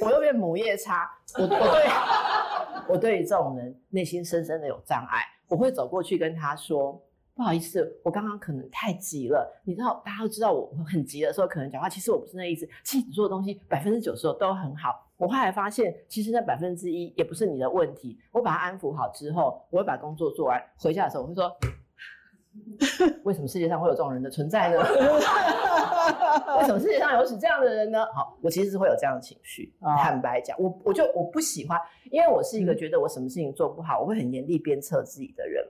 我又变母夜叉，我我对，我对于这种人内心深深的有障碍，我会走过去跟他说。不好意思，我刚刚可能太急了。你知道，大家都知道我很急的时候，可能讲话。其实我不是那意思。其实你做的东西百分之九十都很好。我后来发现，其实那百分之一也不是你的问题。我把它安抚好之后，我会把工作做完。回家的时候，我会说：“ 为什么世界上会有这种人的存在呢？为什么世界上有此这样的人呢？好，我其实是会有这样的情绪。啊坦白讲，我我就我不喜欢，因为我是一个觉得我什么事情做不好，我会很严厉鞭策自己的人。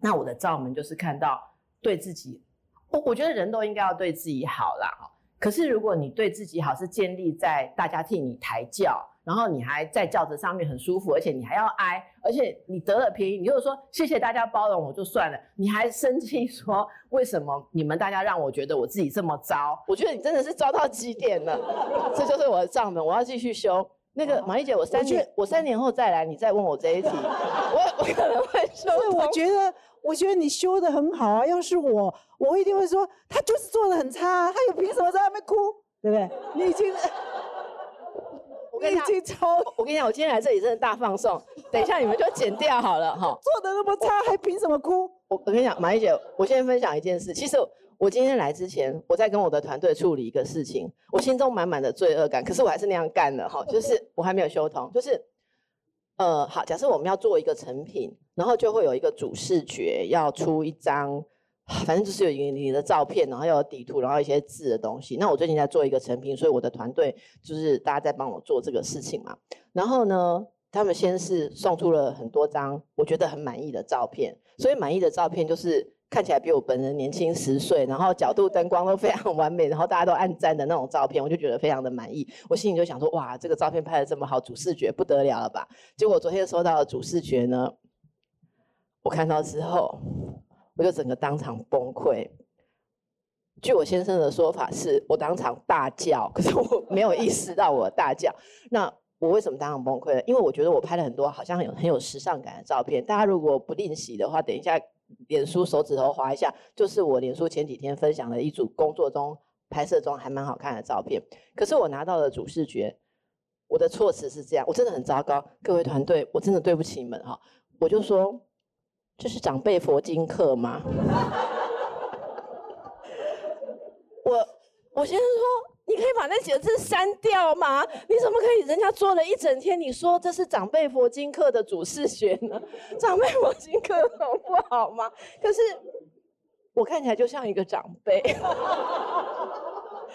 那我的罩门就是看到对自己，我我觉得人都应该要对自己好啦。哈，可是如果你对自己好是建立在大家替你抬轿，然后你还在轿子上面很舒服，而且你还要挨，而且你得了便宜，你就是说谢谢大家包容我就算了，你还生气说为什么你们大家让我觉得我自己这么糟？我觉得你真的是糟到极点了，这就是我的账门，我要继续修。那个马丽姐，我三年我三年后再来，你再问我这一题，我我可能会说所以我同觉得，我觉得你修的很好啊。要是我，我一定会说，他就是做的很差啊，他有凭什么在那边哭？对不对？你已经，我跟你讲，经超我跟你讲，我今天来这里真的大放送，等一下你们就剪掉好了哈。做的那么差，还凭什么哭？我我跟你讲，马丽姐，我先分享一件事。其实我今天来之前，我在跟我的团队处理一个事情，我心中满满的罪恶感，可是我还是那样干了哈，就是 我还没有修通，就是呃，好，假设我们要做一个成品，然后就会有一个主视觉要出一张。反正就是有一个你的照片，然后要有底图，然后一些字的东西。那我最近在做一个成品，所以我的团队就是大家在帮我做这个事情嘛。然后呢，他们先是送出了很多张我觉得很满意的照片，所以满意的照片就是看起来比我本人年轻十岁，然后角度、灯光都非常完美，然后大家都按赞的那种照片，我就觉得非常的满意。我心里就想说，哇，这个照片拍的这么好，主视觉不得了了吧？结果昨天收到的主视觉呢，我看到之后，我就整个当场崩溃。据我先生的说法是，我当场大叫，可是我没有意识到我大叫。那我为什么当场崩溃了？因为我觉得我拍了很多好像很有很有时尚感的照片。大家如果不练习的话，等一下脸书手指头划一下，就是我脸书前几天分享的一组工作中拍摄中还蛮好看的照片。可是我拿到了主视觉，我的措辞是这样，我真的很糟糕，各位团队，我真的对不起你们哈。我就说，这是长辈佛经课吗？我我先生说，你可以把那几个字删掉吗？你怎么可以？人家做了一整天，你说这是长辈佛经课的主视学呢？长辈佛经课好不好吗？可是我看起来就像一个长辈。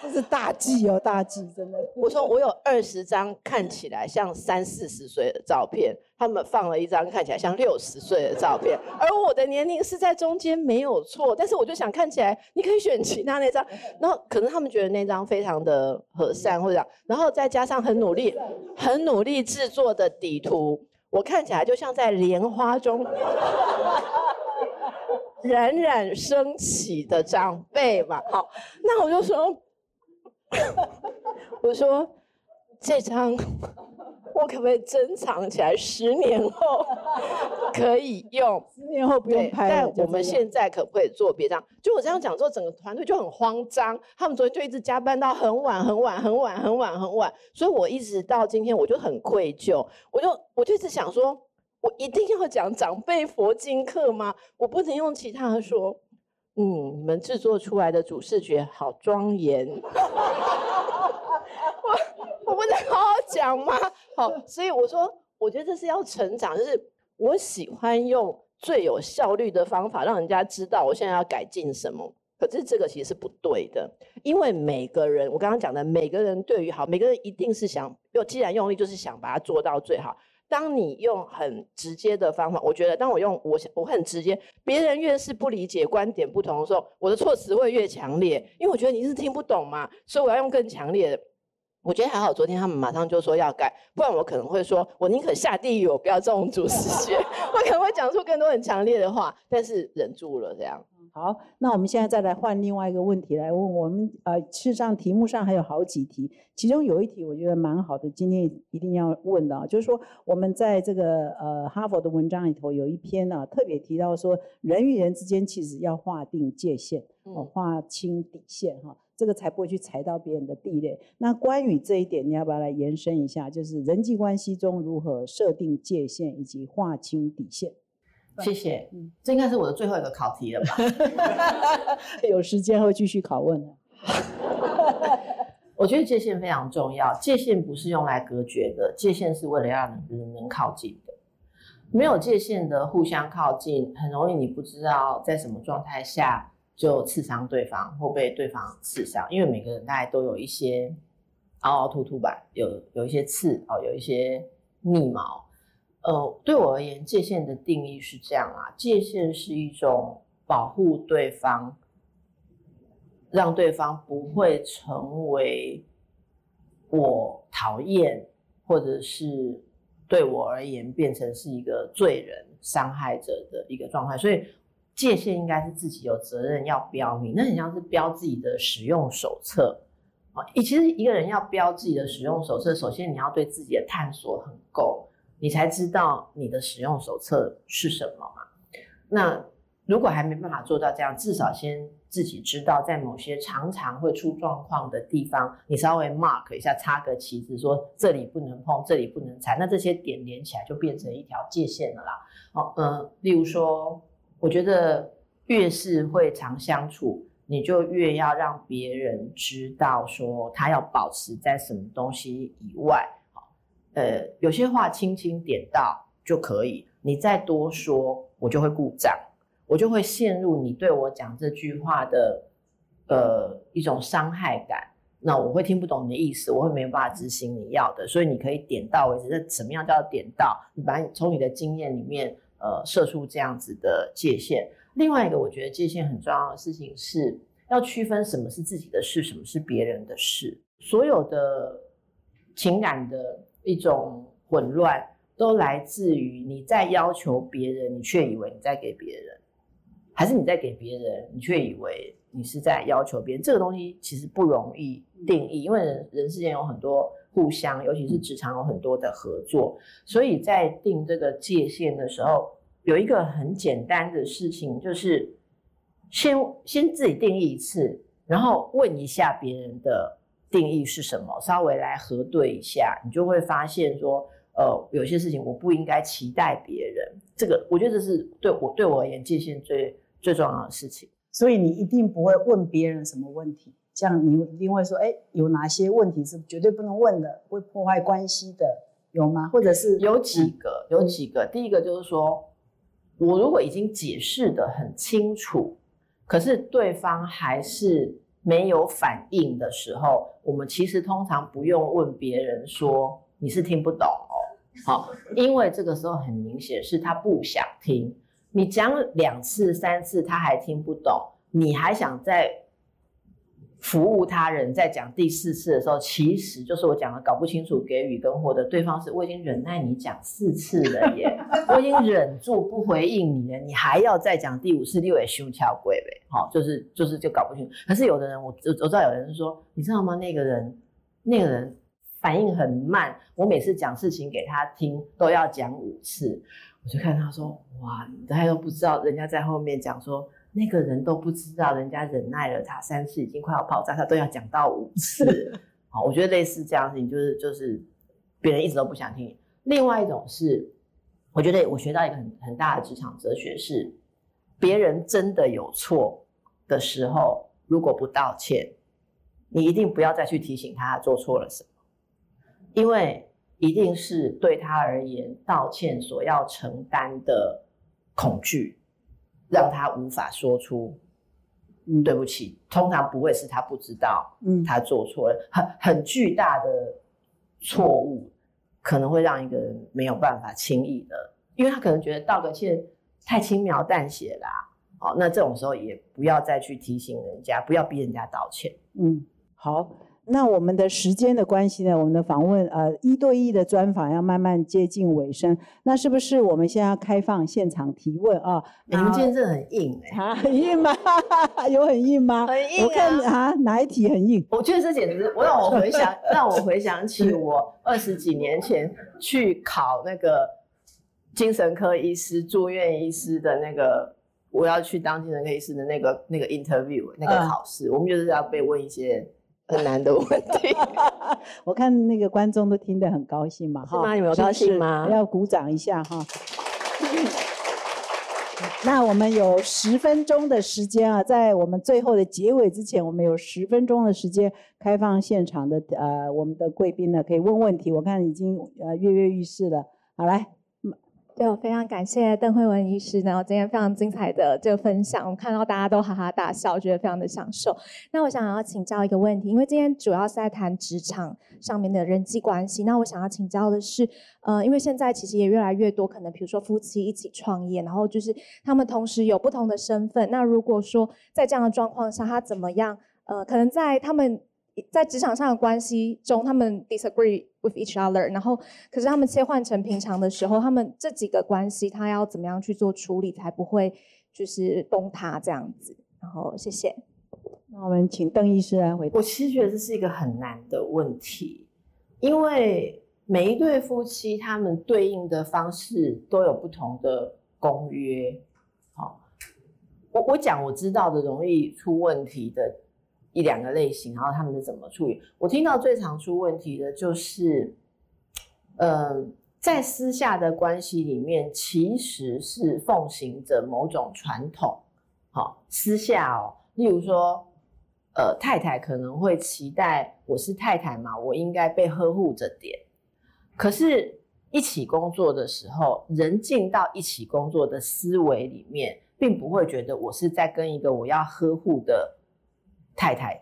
这是大忌哦，大忌，真的。我说我有二十张看起来像三四十岁的照片，他们放了一张看起来像六十岁的照片，而我的年龄是在中间没有错，但是我就想看起来，你可以选其他那张，然后可能他们觉得那张非常的和善或者，然后再加上很努力、很努力制作的底图，我看起来就像在莲花中 冉冉升起的长辈嘛。好，那我就说。我说这张我可不可以珍藏起来？十年后 可以用。十年后不用，拍了。但我们现在可不可以做别这样？就我这样讲之后，整个团队就很慌张，他们昨天就一直加班到很晚、很晚、很晚、很晚、很晚，所以我一直到今天我就很愧疚，我就我就一直想说，我一定要讲长辈佛经课吗？我不能用其他的说。嗯，你们制作出来的主视觉好庄严，我我不能好好讲吗？好，所以我说，我觉得这是要成长，就是我喜欢用最有效率的方法，让人家知道我现在要改进什么。可是这个其实是不对的，因为每个人，我刚刚讲的，每个人对于好，每个人一定是想，又既然用力，就是想把它做到最好。当你用很直接的方法，我觉得，当我用我想我很直接，别人越是不理解观点不同的时候，我的措辞会越强烈，因为我觉得你是听不懂嘛，所以我要用更强烈的。我觉得还好，昨天他们马上就说要改，不然我可能会说，我宁可下地狱，我不要这种主视觉，我可能会讲出更多很强烈的话，但是忍住了这样。好，那我们现在再来换另外一个问题来问我们。呃，事实上题目上还有好几题，其中有一题我觉得蛮好的，今天一定要问的啊，就是说我们在这个呃哈佛的文章里头有一篇呢、特别提到说，人与人之间其实要划定界限，哦，嗯划清底线哈，这个才不会去踩到别人的地雷。那关于这一点，你要不要来延伸一下？就是人际关系中如何设定界限以及划清底线？谢谢嗯，这应该是我的最后一个考题了吧？有时间会继续拷问的。我觉得界限非常重要，界限不是用来隔绝的，界限是为了让人能靠近的。没有界限的互相靠近，很容易你不知道在什么状态下就刺伤对方或被对方刺伤，因为每个人大概都有一些凹凹凸凸吧，有有一些刺哦，有一些逆毛。呃，对我而言，界限的定义是这样啊，界限是一种保护对方，让对方不会成为我讨厌或者是。对我而言，变成是一个罪人、伤害者的一个状态，所以界限应该是自己有责任要标明。那很像是标自己的使用手册啊。你其实一个人要标自己的使用手册，首先你要对自己的探索很够，你才知道你的使用手册是什么嘛。那如果还没办法做到这样，至少先。自己知道，在某些常常会出状况的地方，你稍微 mark 一下，插个旗子，说这里不能碰，这里不能踩，那这些点连起来就变成一条界限了啦。哦，嗯，例如说，我觉得越是会常相处，你就越要让别人知道，说他要保持在什么东西以外。好，呃，有些话轻轻点到就可以，你再多说，我就会故障。我就会陷入你对我讲这句话的，呃，一种伤害感。那我会听不懂你的意思，我会没有办法执行你要的。所以你可以点到为止。那什么样叫点到？你把你从你的经验里面，呃，设出这样子的界限。另外一个，我觉得界限很重要的事情是要区分什么是自己的事，什么是别人的事。所有的情感的一种混乱，都来自于你在要求别人，你却以为你在给别人。还是你在给别人，你却以为你是在要求别人。这个东西其实不容易定义，因为人人世间有很多互相，尤其是职场有很多的合作，所以在定这个界限的时候，有一个很简单的事情，就是先先自己定义一次，然后问一下别人的定义是什么，稍微来核对一下，你就会发现说。呃，有些事情我不应该期待别人，这个我觉得这是对我对我而言界限最最重要的事情。所以你一定不会问别人什么问题，这样你一定会说，哎，有哪些问题是绝对不能问的，会破坏关系的，有吗？或者是有几个？有几个？第一个就是说，我如果已经解释的很清楚，可是对方还是没有反应的时候，我们其实通常不用问别人说你是听不懂。好，因为这个时候很明显是他不想听，你讲两次、三次他还听不懂，你还想再服务他人，在讲第四次的时候，其实就是我讲的搞不清楚给予跟获得，对方是我已经忍耐你讲四次了耶，我已经忍住不回应你了，你还要再讲第五次，六也胸翘贵呗，好，就是就是就搞不清楚。可是有的人，我我我知道有人说，你知道吗？那个人，那个人。反应很慢，我每次讲事情给他听都要讲五次，我就看他说：“哇，大家都不知道，人家在后面讲说那个人都不知道，人家忍耐了他三次，已经快要爆炸，他都要讲到五次。”好，我觉得类似这样事情，就是就是别人一直都不想听。另外一种是，我觉得我学到一个很很大的职场哲学是，别人真的有错的时候，如果不道歉，你一定不要再去提醒他做错了什么。因为一定是对他而言，道歉所要承担的恐惧，让他无法说出“嗯，对不起”。通常不会是他不知道，嗯，他做错了，很很巨大的错误，可能会让一个人没有办法轻易的，因为他可能觉得道个歉太轻描淡写啦。好，那这种时候也不要再去提醒人家，不要逼人家道歉。嗯，好。那我们的时间的关系呢？我们的访问呃一对一的专访要慢慢接近尾声，那是不是我们现在要开放现场提问啊？你们今天这很硬哎，啊很硬吗？有很硬吗？很硬我看啊哪一题很硬？我觉得这简直，我让我回想，让我回想起我二十几年前去考那个精神科医师、住院医师的那个，我要去当精神科医师的那个那个 interview 那个考试，我们就是要被问一些。很难的问题，我看那个观众都听得很高兴嘛，哈，你们有高兴吗？要鼓掌一下哈。那我们有十分钟的时间啊，在我们最后的结尾之前，我们有十分钟的时间开放现场的呃，我们的贵宾呢可以问问题。我看已经呃跃跃欲试了，好来，对，我非常感谢邓慧文医师，然后今天非常精彩的这个分享，我看到大家都哈哈大笑，觉得非常的享受。那我想要请教一个问题，因为今天主要是在谈职场上面的人际关系，那我想要请教的是，呃，因为现在其实也越来越多可能，比如说夫妻一起创业，然后就是他们同时有不同的身份，那如果说在这样的状况下，他怎么样？呃，可能在他们。在职场上的关系中，他们 disagree with each other，然后可是他们切换成平常的时候，他们这几个关系他要怎么样去做处理，才不会就是崩塌这样子？然后谢谢。那我们请邓医师来回答。我其实觉得这是一个很难的问题，因为每一对夫妻他们对应的方式都有不同的公约。好，我我讲我知道的容易出问题的。一两个类型，然后他们是怎么处理？我听到最常出问题的就是，呃，在私下的关系里面，其实是奉行着某种传统。好，私下哦，例如说，呃，太太可能会期待我是太太嘛，我应该被呵护着点。可是，一起工作的时候，人进到一起工作的思维里面，并不会觉得我是在跟一个我要呵护的。太太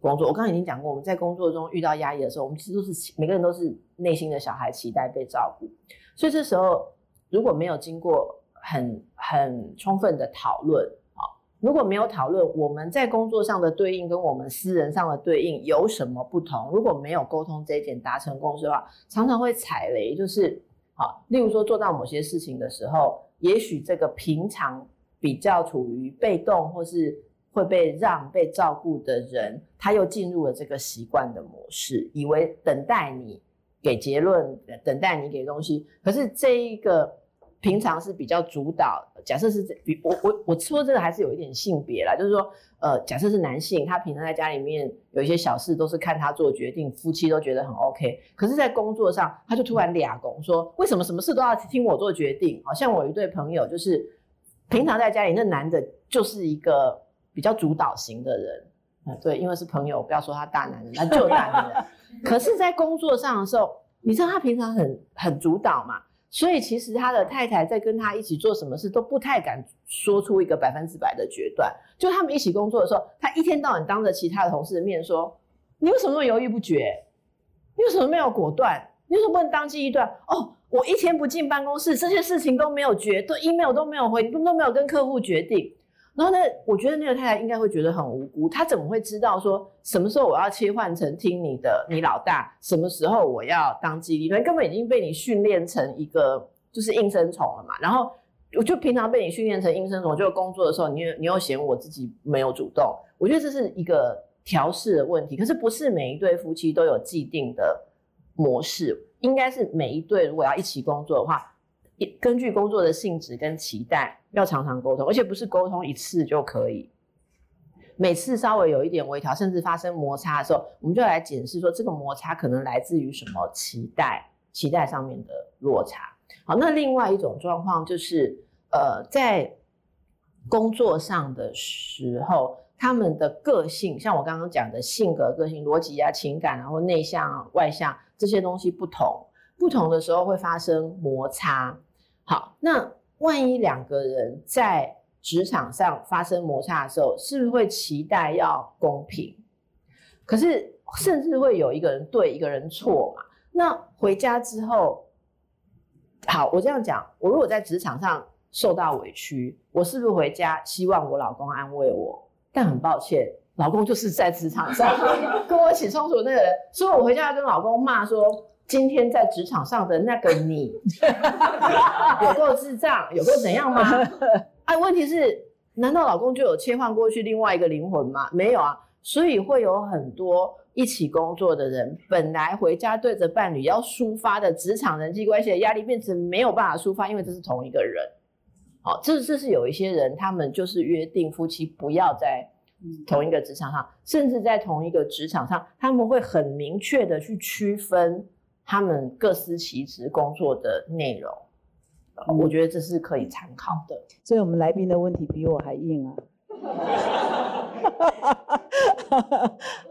工作，我刚刚已经讲过，我们在工作中遇到压力的时候，我们其实都是每个人都是内心的小孩，期待被照顾。所以这时候如果没有经过很很充分的讨论，啊，如果没有讨论我们在工作上的对应跟我们私人上的对应有什么不同，如果没有沟通这一点达成共识的话，常常会踩雷。就是好，例如说做到某些事情的时候，也许这个平常比较处于被动或是。会被让被照顾的人，他又进入了这个习惯的模式，以为等待你给结论，等待你给东西。可是这一个平常是比较主导，假设是比我我我说这个还是有一点性别啦，就是说，呃，假设是男性，他平常在家里面有一些小事都是看他做决定，夫妻都觉得很 OK。可是，在工作上，他就突然俩拱说，为什么什么事都要听我做决定？好像我一对朋友，就是平常在家里那男的，就是一个。比较主导型的人，嗯，对，因为是朋友，不要说他大男人，他就大男人。可是，在工作上的时候，你知道他平常很很主导嘛，所以其实他的太太在跟他一起做什么事都不太敢说出一个百分之百的决断。就他们一起工作的时候，他一天到晚当着其他的同事的面说：“你为什么那么犹豫不决？你为什么没有果断？你为什么不能当机立断？”哦，我一天不进办公室，这些事情都没有决，对 email 都没有回，都都没有跟客户决定。然后呢？我觉得那个太太应该会觉得很无辜。她怎么会知道说什么时候我要切换成听你的，你老大？什么时候我要当机立断？根本已经被你训练成一个就是应声虫了嘛。然后我就平常被你训练成应声虫，就工作的时候，你你又嫌我自己没有主动。我觉得这是一个调试的问题。可是不是每一对夫妻都有既定的模式，应该是每一对如果要一起工作的话。根据工作的性质跟期待，要常常沟通，而且不是沟通一次就可以。每次稍微有一点微调，甚至发生摩擦的时候，我们就来检视说，这个摩擦可能来自于什么期待，期待上面的落差。好，那另外一种状况就是，呃，在工作上的时候，他们的个性，像我刚刚讲的性格、个性、逻辑啊、情感，然后内向、外向这些东西不同，不同的时候会发生摩擦。好，那万一两个人在职场上发生摩擦的时候，是不是会期待要公平？可是甚至会有一个人对，一个人错嘛？那回家之后，好，我这样讲，我如果在职场上受到委屈，我是不是回家希望我老公安慰我？但很抱歉，老公就是在职场上 跟我起冲突那个人，所以我回家要跟老公骂说。今天在职场上的那个你，有够智障，有够怎样吗？哎，问题是，难道老公就有切换过去另外一个灵魂吗？没有啊，所以会有很多一起工作的人，本来回家对着伴侣要抒发的职场人际关系的压力，变成没有办法抒发，因为这是同一个人。好，这这是有一些人，他们就是约定夫妻不要在同一个职场上，甚至在同一个职场上，他们会很明确的去区分。他们各司其职工作的内容，我觉得这是可以参考的。所以，我们来宾的问题比我还硬啊！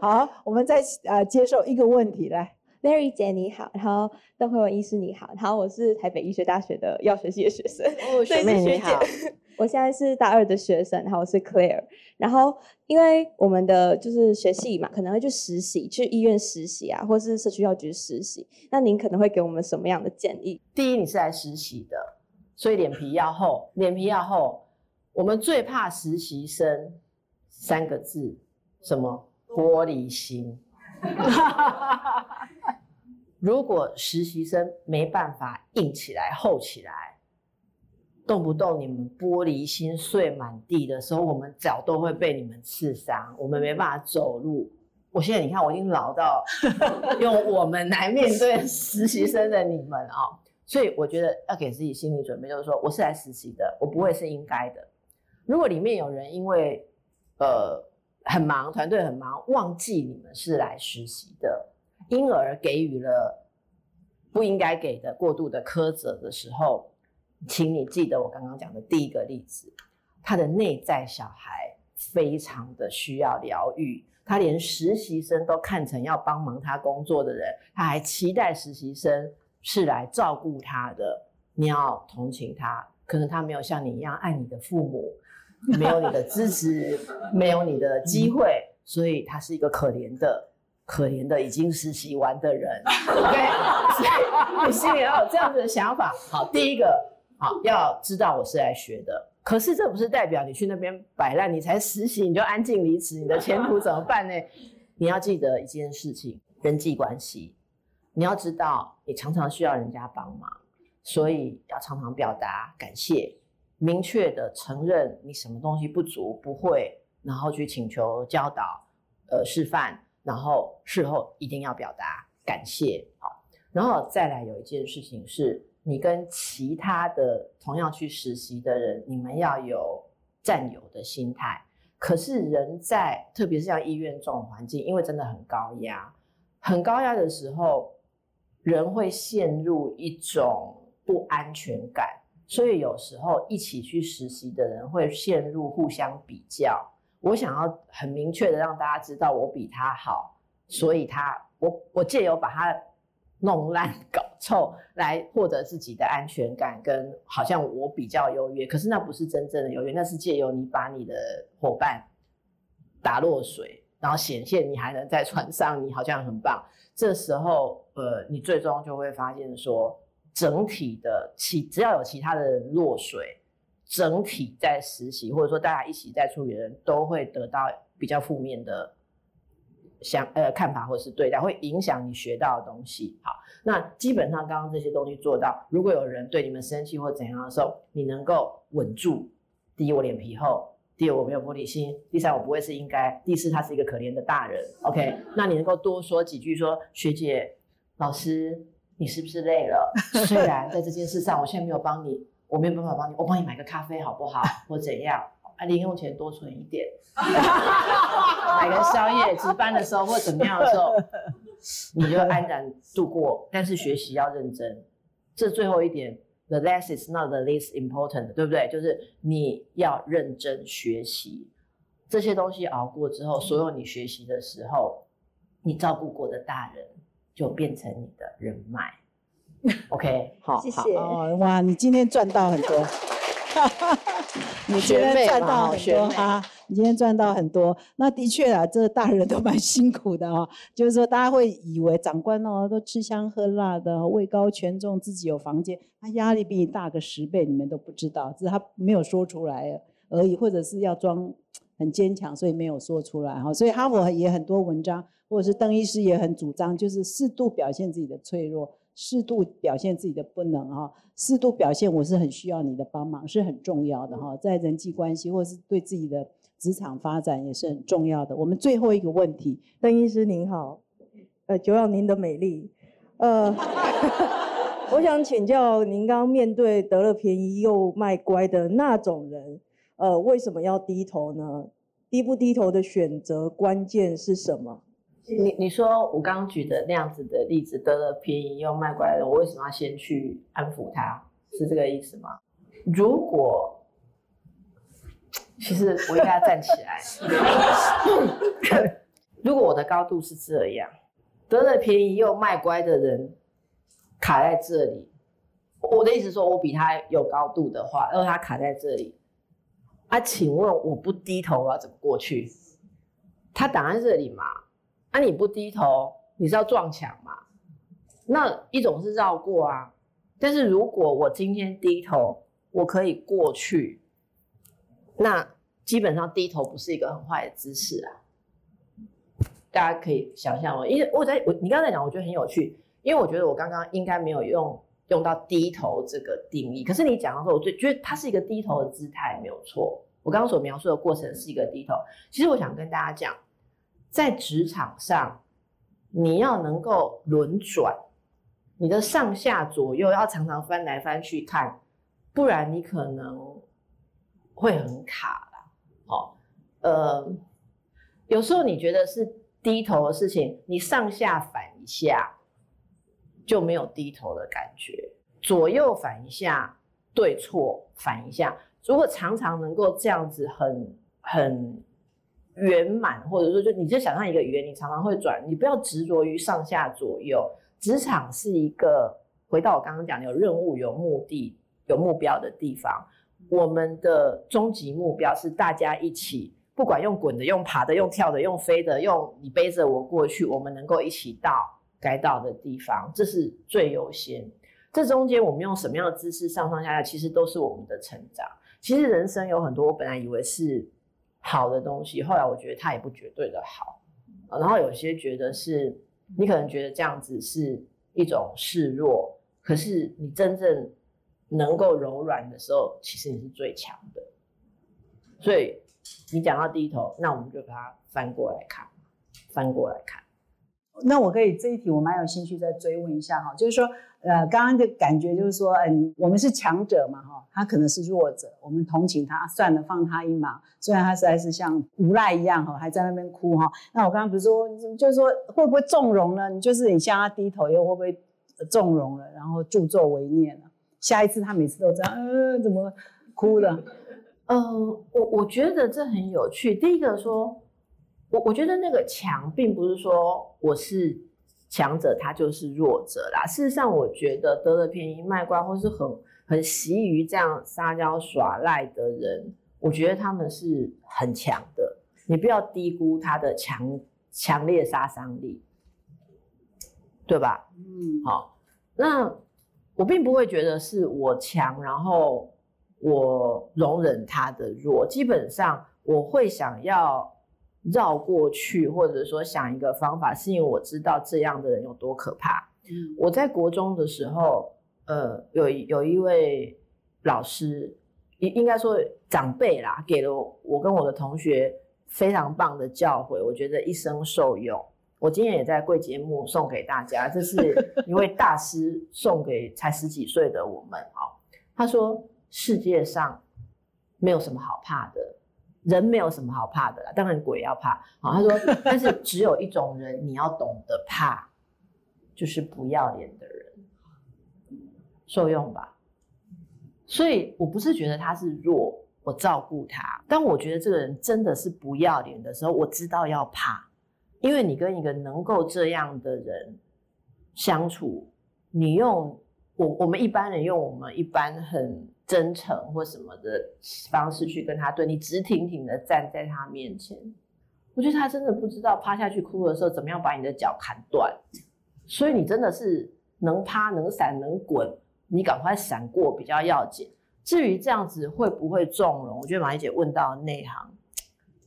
好，我们再呃接受一个问题来，，Mary 姐你好，然后邓慧文医师你好，然后我是台北医学大学的药学系的学生，哦，学妹你好，我现在是大二的学生，然后我是 Claire，然后因为我们的就是学系嘛，可能会去实习，去医院实习啊，或是社区药局实习，那您可能会给我们什么样的建议？第一，你是来实习的，所以脸皮要厚，脸皮要厚。我们最怕实习生三个字，什么玻璃心。如果实习生没办法硬起来、厚起来，动不动你们玻璃心碎满地的时候，我们脚都会被你们刺伤，我们没办法走路。我现在你看，我已经老到 用我们来面对实习生的你们啊，所以我觉得要给自己心理准备，就是说我是来实习的，我不会是应该的。如果里面有人因为呃。很忙，团队很忙，忘记你们是来实习的，因而给予了不应该给的过度的苛责的时候，请你记得我刚刚讲的第一个例子，他的内在小孩非常的需要疗愈，他连实习生都看成要帮忙他工作的人，他还期待实习生是来照顾他的，你要同情他，可能他没有像你一样爱你的父母。没有你的支持，没有你的机会，所以他是一个可怜的、可怜的已经实习完的人。OK，所以你心里要有这样子的想法。好，第一个，好，要知道我是来学的。可是这不是代表你去那边摆烂，你才实习你就安静离职，你的前途怎么办呢？你要记得一件事情：人际关系。你要知道，你常常需要人家帮忙，所以要常常表达感谢。明确的承认你什么东西不足不会，然后去请求教导，呃示范，然后事后一定要表达感谢，好，然后再来有一件事情是，你跟其他的同样去实习的人，你们要有占有的心态。可是人在特别是像医院这种环境，因为真的很高压，很高压的时候，人会陷入一种不安全感。所以有时候一起去实习的人会陷入互相比较。我想要很明确的让大家知道我比他好，所以他我我借由把他弄烂 搞臭来获得自己的安全感，跟好像我比较优越。可是那不是真正的优越，那是借由你把你的伙伴打落水，然后显现你还能在船上，你好像很棒。这时候呃，你最终就会发现说。整体的其只要有其他的人落水，整体在实习或者说大家一起在处理的人都会得到比较负面的想呃看法或是对待，会影响你学到的东西。好，那基本上刚刚这些东西做到，如果有人对你们生气或怎样的时候，你能够稳住。第一，我脸皮厚；第二，我没有玻璃心；第三，我不会是应该；第四，他是一个可怜的大人。OK，那你能够多说几句，说学姐、老师。你是不是累了？虽然在这件事上，我现在没有帮你，我没有办法帮你，我帮你买个咖啡好不好？或怎样？啊，零用钱多存一点，买个宵夜，值班的时候或怎么样的时候，你就安然度过。但是学习要认真，这最后一点，the less is not the least important，对不对？就是你要认真学习这些东西，熬过之后，所有你学习的时候，你照顾过的大人。就变成你的人脉，OK，好，谢谢哦，哇，你今天赚到很多，你今天赚到很多哈，你今天赚到很多，那的确啊，这大人都蛮辛苦的哦，就是说大家会以为长官哦都吃香喝辣的，位高权重，自己有房间，他压力比你大个十倍，你们都不知道，只是他没有说出来而已，或者是要装很坚强，所以没有说出来哈，所以哈佛也很多文章。或者是邓医师也很主张，就是适度表现自己的脆弱，适度表现自己的不能哈，适度表现我是很需要你的帮忙，是很重要的哈，在人际关系或者是对自己的职场发展也是很重要的。我们最后一个问题，邓医师您好，呃，久仰您的美丽，呃，我想请教您，刚刚面对得了便宜又卖乖的那种人，呃，为什么要低头呢？低不低头的选择关键是什么？你你说我刚刚举的那样子的例子，得了便宜又卖乖的，我为什么要先去安抚他？是这个意思吗？如果其实我应该站起来，如果我的高度是这样，得了便宜又卖乖的人卡在这里。我的意思说，我比他有高度的话，然后他卡在这里，啊，请问我不低头我要怎么过去？他挡在这里嘛？啊，你不低头，你是要撞墙嘛？那一种是绕过啊，但是如果我今天低头，我可以过去，那基本上低头不是一个很坏的姿势啊。大家可以想象哦，因为我在我你刚才讲，我觉得很有趣，因为我觉得我刚刚应该没有用。用到低头这个定义，可是你讲的时候，我最觉得它是一个低头的姿态，没有错。我刚刚所描述的过程是一个低头。其实我想跟大家讲，在职场上，你要能够轮转，你的上下左右要常常翻来翻去看，不然你可能会很卡啦。哦，呃，有时候你觉得是低头的事情，你上下反一下。就没有低头的感觉，左右反一下，对错反一下。如果常常能够这样子很很圆满，或者说就你就想象一个圆，你常常会转，你不要执着于上下左右。职场是一个回到我刚刚讲有任务、有目的、有目标的地方。我们的终极目标是大家一起，不管用滚的、用爬的、用跳的、用飞的、用你背着我过去，我们能够一起到。该到的地方，这是最优先。这中间我们用什么样的姿势上上下下，其实都是我们的成长。其实人生有很多，我本来以为是好的东西，后来我觉得它也不绝对的好。然后有些觉得是，你可能觉得这样子是一种示弱，可是你真正能够柔软的时候，其实你是最强的。所以你讲到低头，那我们就把它翻过来看，翻过来看。那我可以这一题我蛮有兴趣再追问一下哈，就是说，呃，刚刚的感觉就是说，嗯，我们是强者嘛哈，他可能是弱者，我们同情他，算了，放他一马。虽然他实在是像无赖一样哈，还在那边哭哈。那我刚刚不是说，就是说会不会纵容呢？你就是你向他低头，又会不会纵容了，然后助纣为虐了？下一次他每次都这样，呃，怎么哭的？呃，我我觉得这很有趣。第一个说。我我觉得那个强，并不是说我是强者，他就是弱者啦。事实上，我觉得得了便宜卖乖，或是很很习于这样撒娇耍赖的人，我觉得他们是很强的。你不要低估他的强强烈杀伤力，对吧？嗯，好。那我并不会觉得是我强，然后我容忍他的弱。基本上，我会想要。绕过去，或者说想一个方法，是因为我知道这样的人有多可怕。我在国中的时候，呃，有有一位老师，应应该说长辈啦，给了我跟我的同学非常棒的教诲，我觉得一生受用。我今天也在贵节目送给大家，这是 一位大师送给才十几岁的我们啊。他说：世界上没有什么好怕的。人没有什么好怕的啦，当然鬼要怕。好，他说，但是只有一种人你要懂得怕，就是不要脸的人，受用吧。所以我不是觉得他是弱，我照顾他。当我觉得这个人真的是不要脸的时候，我知道要怕，因为你跟一个能够这样的人相处，你用我我们一般人用我们一般很。真诚或什么的方式去跟他对你直挺挺的站在他面前，我觉得他真的不知道趴下去哭的时候怎么样把你的脚砍断，所以你真的是能趴能闪能滚，你赶快闪过比较要紧。至于这样子会不会纵容，我觉得马丽姐问到内行。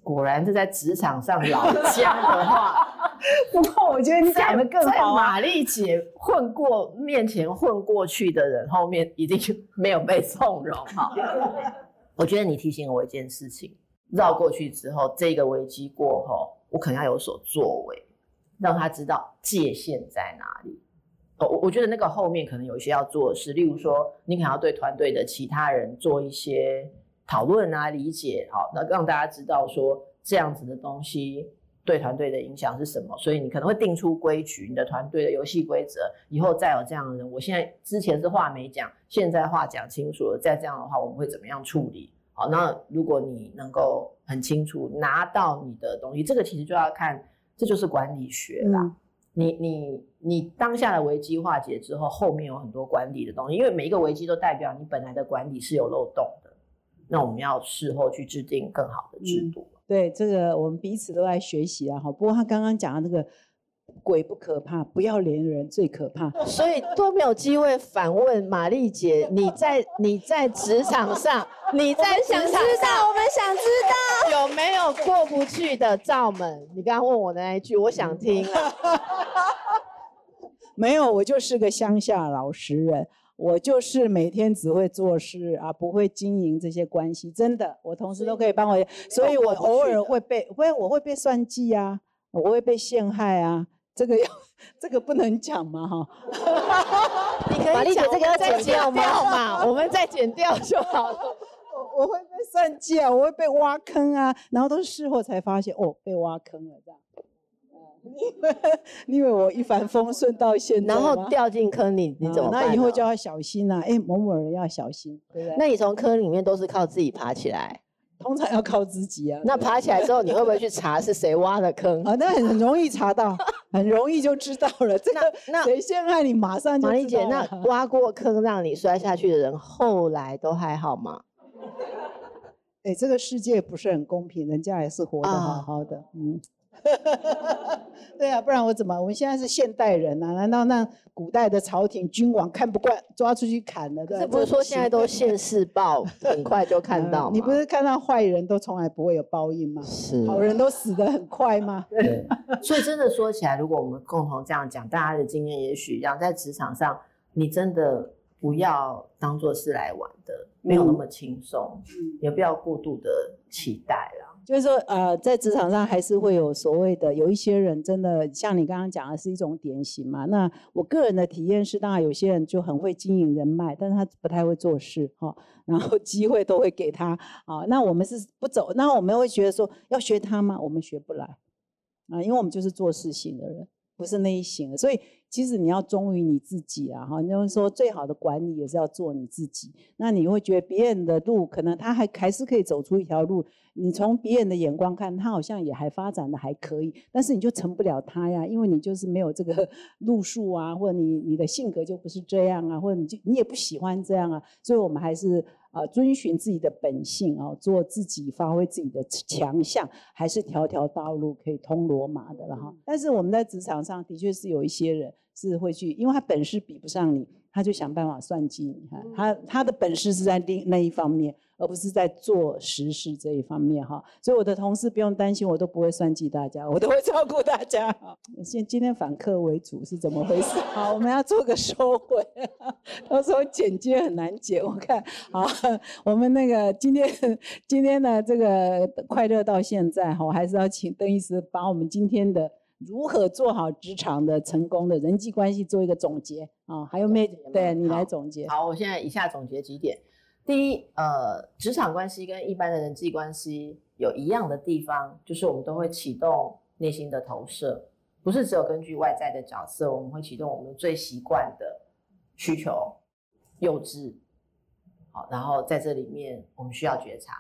果然是在职场上老姜的话，不过我觉得你讲的更好啊。玛丽姐混过面前混过去的人，后面一定没有被纵容哈。我觉得你提醒我一件事情，绕过去之后，这个危机过后，我可能要有所作为，让他知道界限在哪里。哦，我我觉得那个后面可能有一些要做的事，例如说，你可能要对团队的其他人做一些。讨论啊，理解好，那让大家知道说这样子的东西对团队的影响是什么。所以你可能会定出规矩，你的团队的游戏规则，以后再有这样的人，我现在之前是话没讲，现在话讲清楚了。再这样的话，我们会怎么样处理？好，那如果你能够很清楚拿到你的东西，这个其实就要看，这就是管理学啦。你你你当下的危机化解之后，后面有很多管理的东西，因为每一个危机都代表你本来的管理是有漏洞的。那我们要事后去制定更好的制度。对，这个我们彼此都在学习啊。哈，不过他刚刚讲的那个鬼不可怕，不要脸人最可怕。所以都没有机会反问玛丽姐，你在你在职场上，你在想知道，我们想知道 有没有过不去的罩门？你刚刚问我的那一句，我想听啊。没有，我就是个乡下老实人，我就是每天只会做事啊，不会经营这些关系。真的，我同事都可以帮我，所以我偶尔会被，会我会被算计啊，我会被陷害啊。这个要，这个不能讲嘛哈。你可以讲这个要剪掉嘛，我们再剪掉就好了。我我会被算计啊，我会被挖坑啊，然后都是事后才发现哦，被挖坑了这样。因为因为我一帆风顺到现在，然后掉进坑里，你怎么办？那以后就要小心啦。哎，某某人要小心，对不对？那你从坑里面都是靠自己爬起来，通常要靠自己啊。那爬起来之后，你会不会去查是谁挖的坑 啊？那很容易查到，很容易就知道了。这个那谁陷害你，马上就玛丽姐，那挖过坑让你摔下去的人，后来都还好吗？哎，这个世界不是很公平，人家还是活得好好的，嗯。对啊，不然我怎么？我们现在是现代人呐，难道那古代的朝廷君王看不惯，抓出去砍了？这不是说现在都现世报，很快就看到吗？你不是看到坏人都从来不会有报应吗？是，好人都死得很快吗？对。所以真的说起来，如果我们共同这样讲，大家的经验也许让在职场上，你真的不要当做是来玩的，没有那么轻松，也不要过度的期待了。就是说，呃，在职场上还是会有所谓的，有一些人真的像你刚刚讲的是一种典型嘛。那我个人的体验是，当然有些人就很会经营人脉，但是他不太会做事哈。然后机会都会给他啊。那我们是不走，那我们会觉得说要学他吗？我们学不来啊，因为我们就是做事型的人，不是那一型，所以。其实你要忠于你自己啊，哈，就是说最好的管理也是要做你自己。那你会觉得别人的路可能他还还是可以走出一条路，你从别人的眼光看，他好像也还发展的还可以，但是你就成不了他呀，因为你就是没有这个 路数啊，或者你你的性格就不是这样啊，或者你就你也不喜欢这样啊，所以我们还是。啊，遵循自己的本性啊，做自己，发挥自己的强项，还是条条道路可以通罗马的了哈。但是我们在职场上的确是有一些人是会去，因为他本事比不上你，他就想办法算计你。哈他他的本事是在另那一方面。而不是在做实事这一方面哈，所以我的同事不用担心，我都不会算计大家，我都会照顾大家。现今天反客为主是怎么回事？好，我们要做个收尾。到时候剪接很难剪，我看好我们那个今天今天呢这个快乐到现在哈，我还是要请邓医师把我们今天的如何做好职场的成功的人际关系做一个总结啊，还有没？对你来总结。好，我现在以下总结几点。第一，呃，职场关系跟一般的人际关系有一样的地方，就是我们都会启动内心的投射，不是只有根据外在的角色，我们会启动我们最习惯的需求、幼稚，好，然后在这里面我们需要觉察。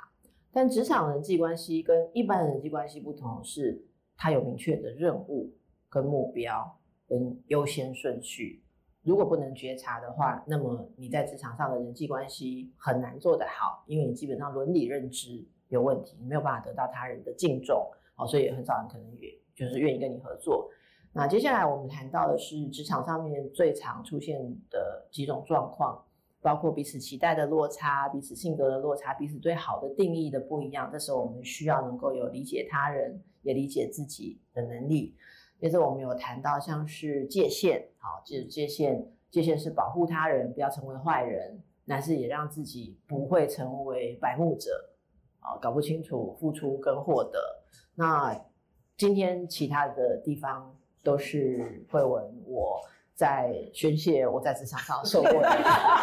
但职场人际关系跟一般的人际关系不同，是它有明确的任务、跟目标、跟优先顺序。如果不能觉察的话，那么你在职场上的人际关系很难做得好，因为你基本上伦理认知有问题，你没有办法得到他人的敬重，好，所以也很少人可能也就是愿意跟你合作。那接下来我们谈到的是职场上面最常出现的几种状况，包括彼此期待的落差、彼此性格的落差、彼此对好的定义的不一样。这时候我们需要能够有理解他人也理解自己的能力。接着我们有谈到像是界限，好，就是界限，界限是保护他人不要成为坏人，但是也让自己不会成为白目者，啊，搞不清楚付出跟获得。那今天其他的地方都是慧文我在宣泄我在职场上受过的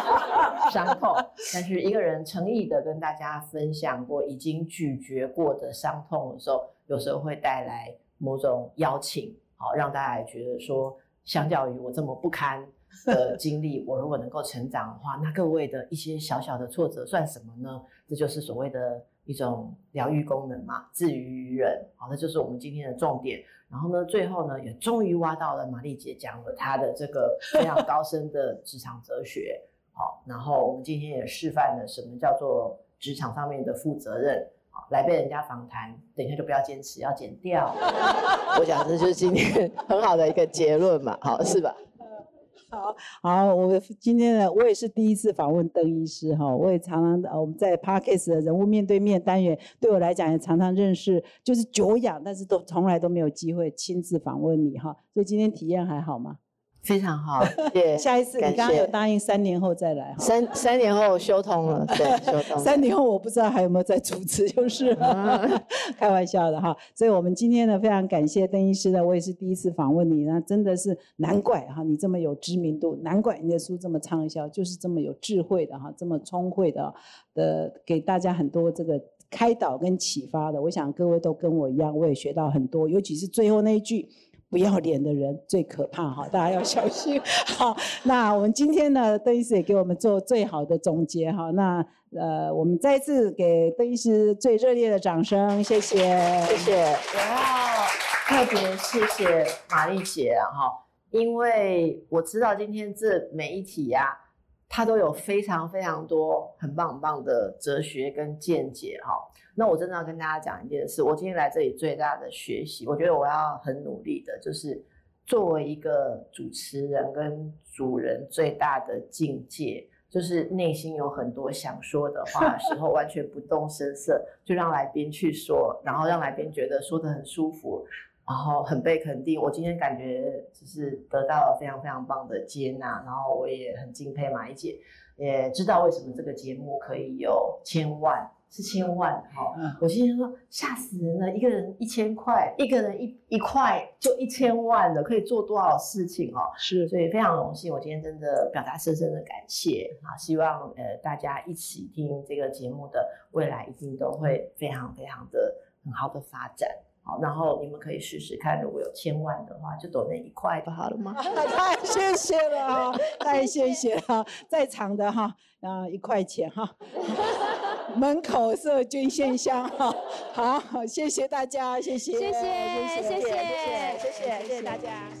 伤痛，但是一个人诚意的跟大家分享过已经咀嚼过的伤痛的时候，有时候会带来某种邀请。好，让大家觉得说，相较于我这么不堪 的经历，我如果能够成长的话，那各位的一些小小的挫折算什么呢？这就是所谓的一种疗愈功能嘛，治愈于人。好，那就是我们今天的重点。然后呢，最后呢，也终于挖到了玛丽姐讲了她的这个非常高深的职场哲学。好，然后我们今天也示范了什么叫做职场上面的负责任。好，来被人家访谈，等一下就不要坚持，要剪掉。我想这就是今天 很好的一个结论嘛，好是吧？好好，我今天呢，我也是第一次访问邓医师哈，我也常常呃我们在 Parkes 的人物面对面单元，对我来讲也常常认识，就是久仰，但是都从来都没有机会亲自访问你哈，所以今天体验还好吗？非常好，谢下一次你刚刚有答应三年后再来哈，三三年后修通了，对，修通。三年后我不知道还有没有在主持，就是 开玩笑的哈。所以我们今天呢，非常感谢邓医师呢，我也是第一次访问你，那真的是难怪哈，你这么有知名度，难怪你的书这么畅销，就是这么有智慧的哈，这么聪慧的的，给大家很多这个开导跟启发的。我想各位都跟我一样，我也学到很多，尤其是最后那一句。不要脸的人最可怕哈，大家要小心。好，那我们今天呢，邓医师也给我们做最好的总结哈。那呃，我们再次给邓医师最热烈的掌声，谢谢，谢谢。然后特别谢谢玛丽姐哈，因为我知道今天这每一题呀，他都有非常非常多很棒很棒的哲学跟见解哈。那我真的要跟大家讲一件事，我今天来这里最大的学习，我觉得我要很努力的，就是作为一个主持人跟主人最大的境界，就是内心有很多想说的话的时候，完全不动声色，就让来宾去说，然后让来宾觉得说的很舒服，然后很被肯定。我今天感觉就是得到了非常非常棒的接纳，然后我也很敬佩马一姐，也知道为什么这个节目可以有千万。是千万哈，我今天说吓死人了，一个人一千块，一个人一一块就一千万了，可以做多少事情哦？是，所以非常荣幸，我今天真的表达深深的感谢啊！希望呃大家一起听这个节目的未来一定都会非常非常的很好的发展。好，然后你们可以试试看，如果有千万的话，就抖那一块不好了吗？太谢谢了哈，太谢谢了，在场的哈，啊一块钱哈，门口设捐献箱哈，好，谢谢大家，谢谢，谢谢，谢谢，谢谢，谢谢，谢谢大家，谢谢。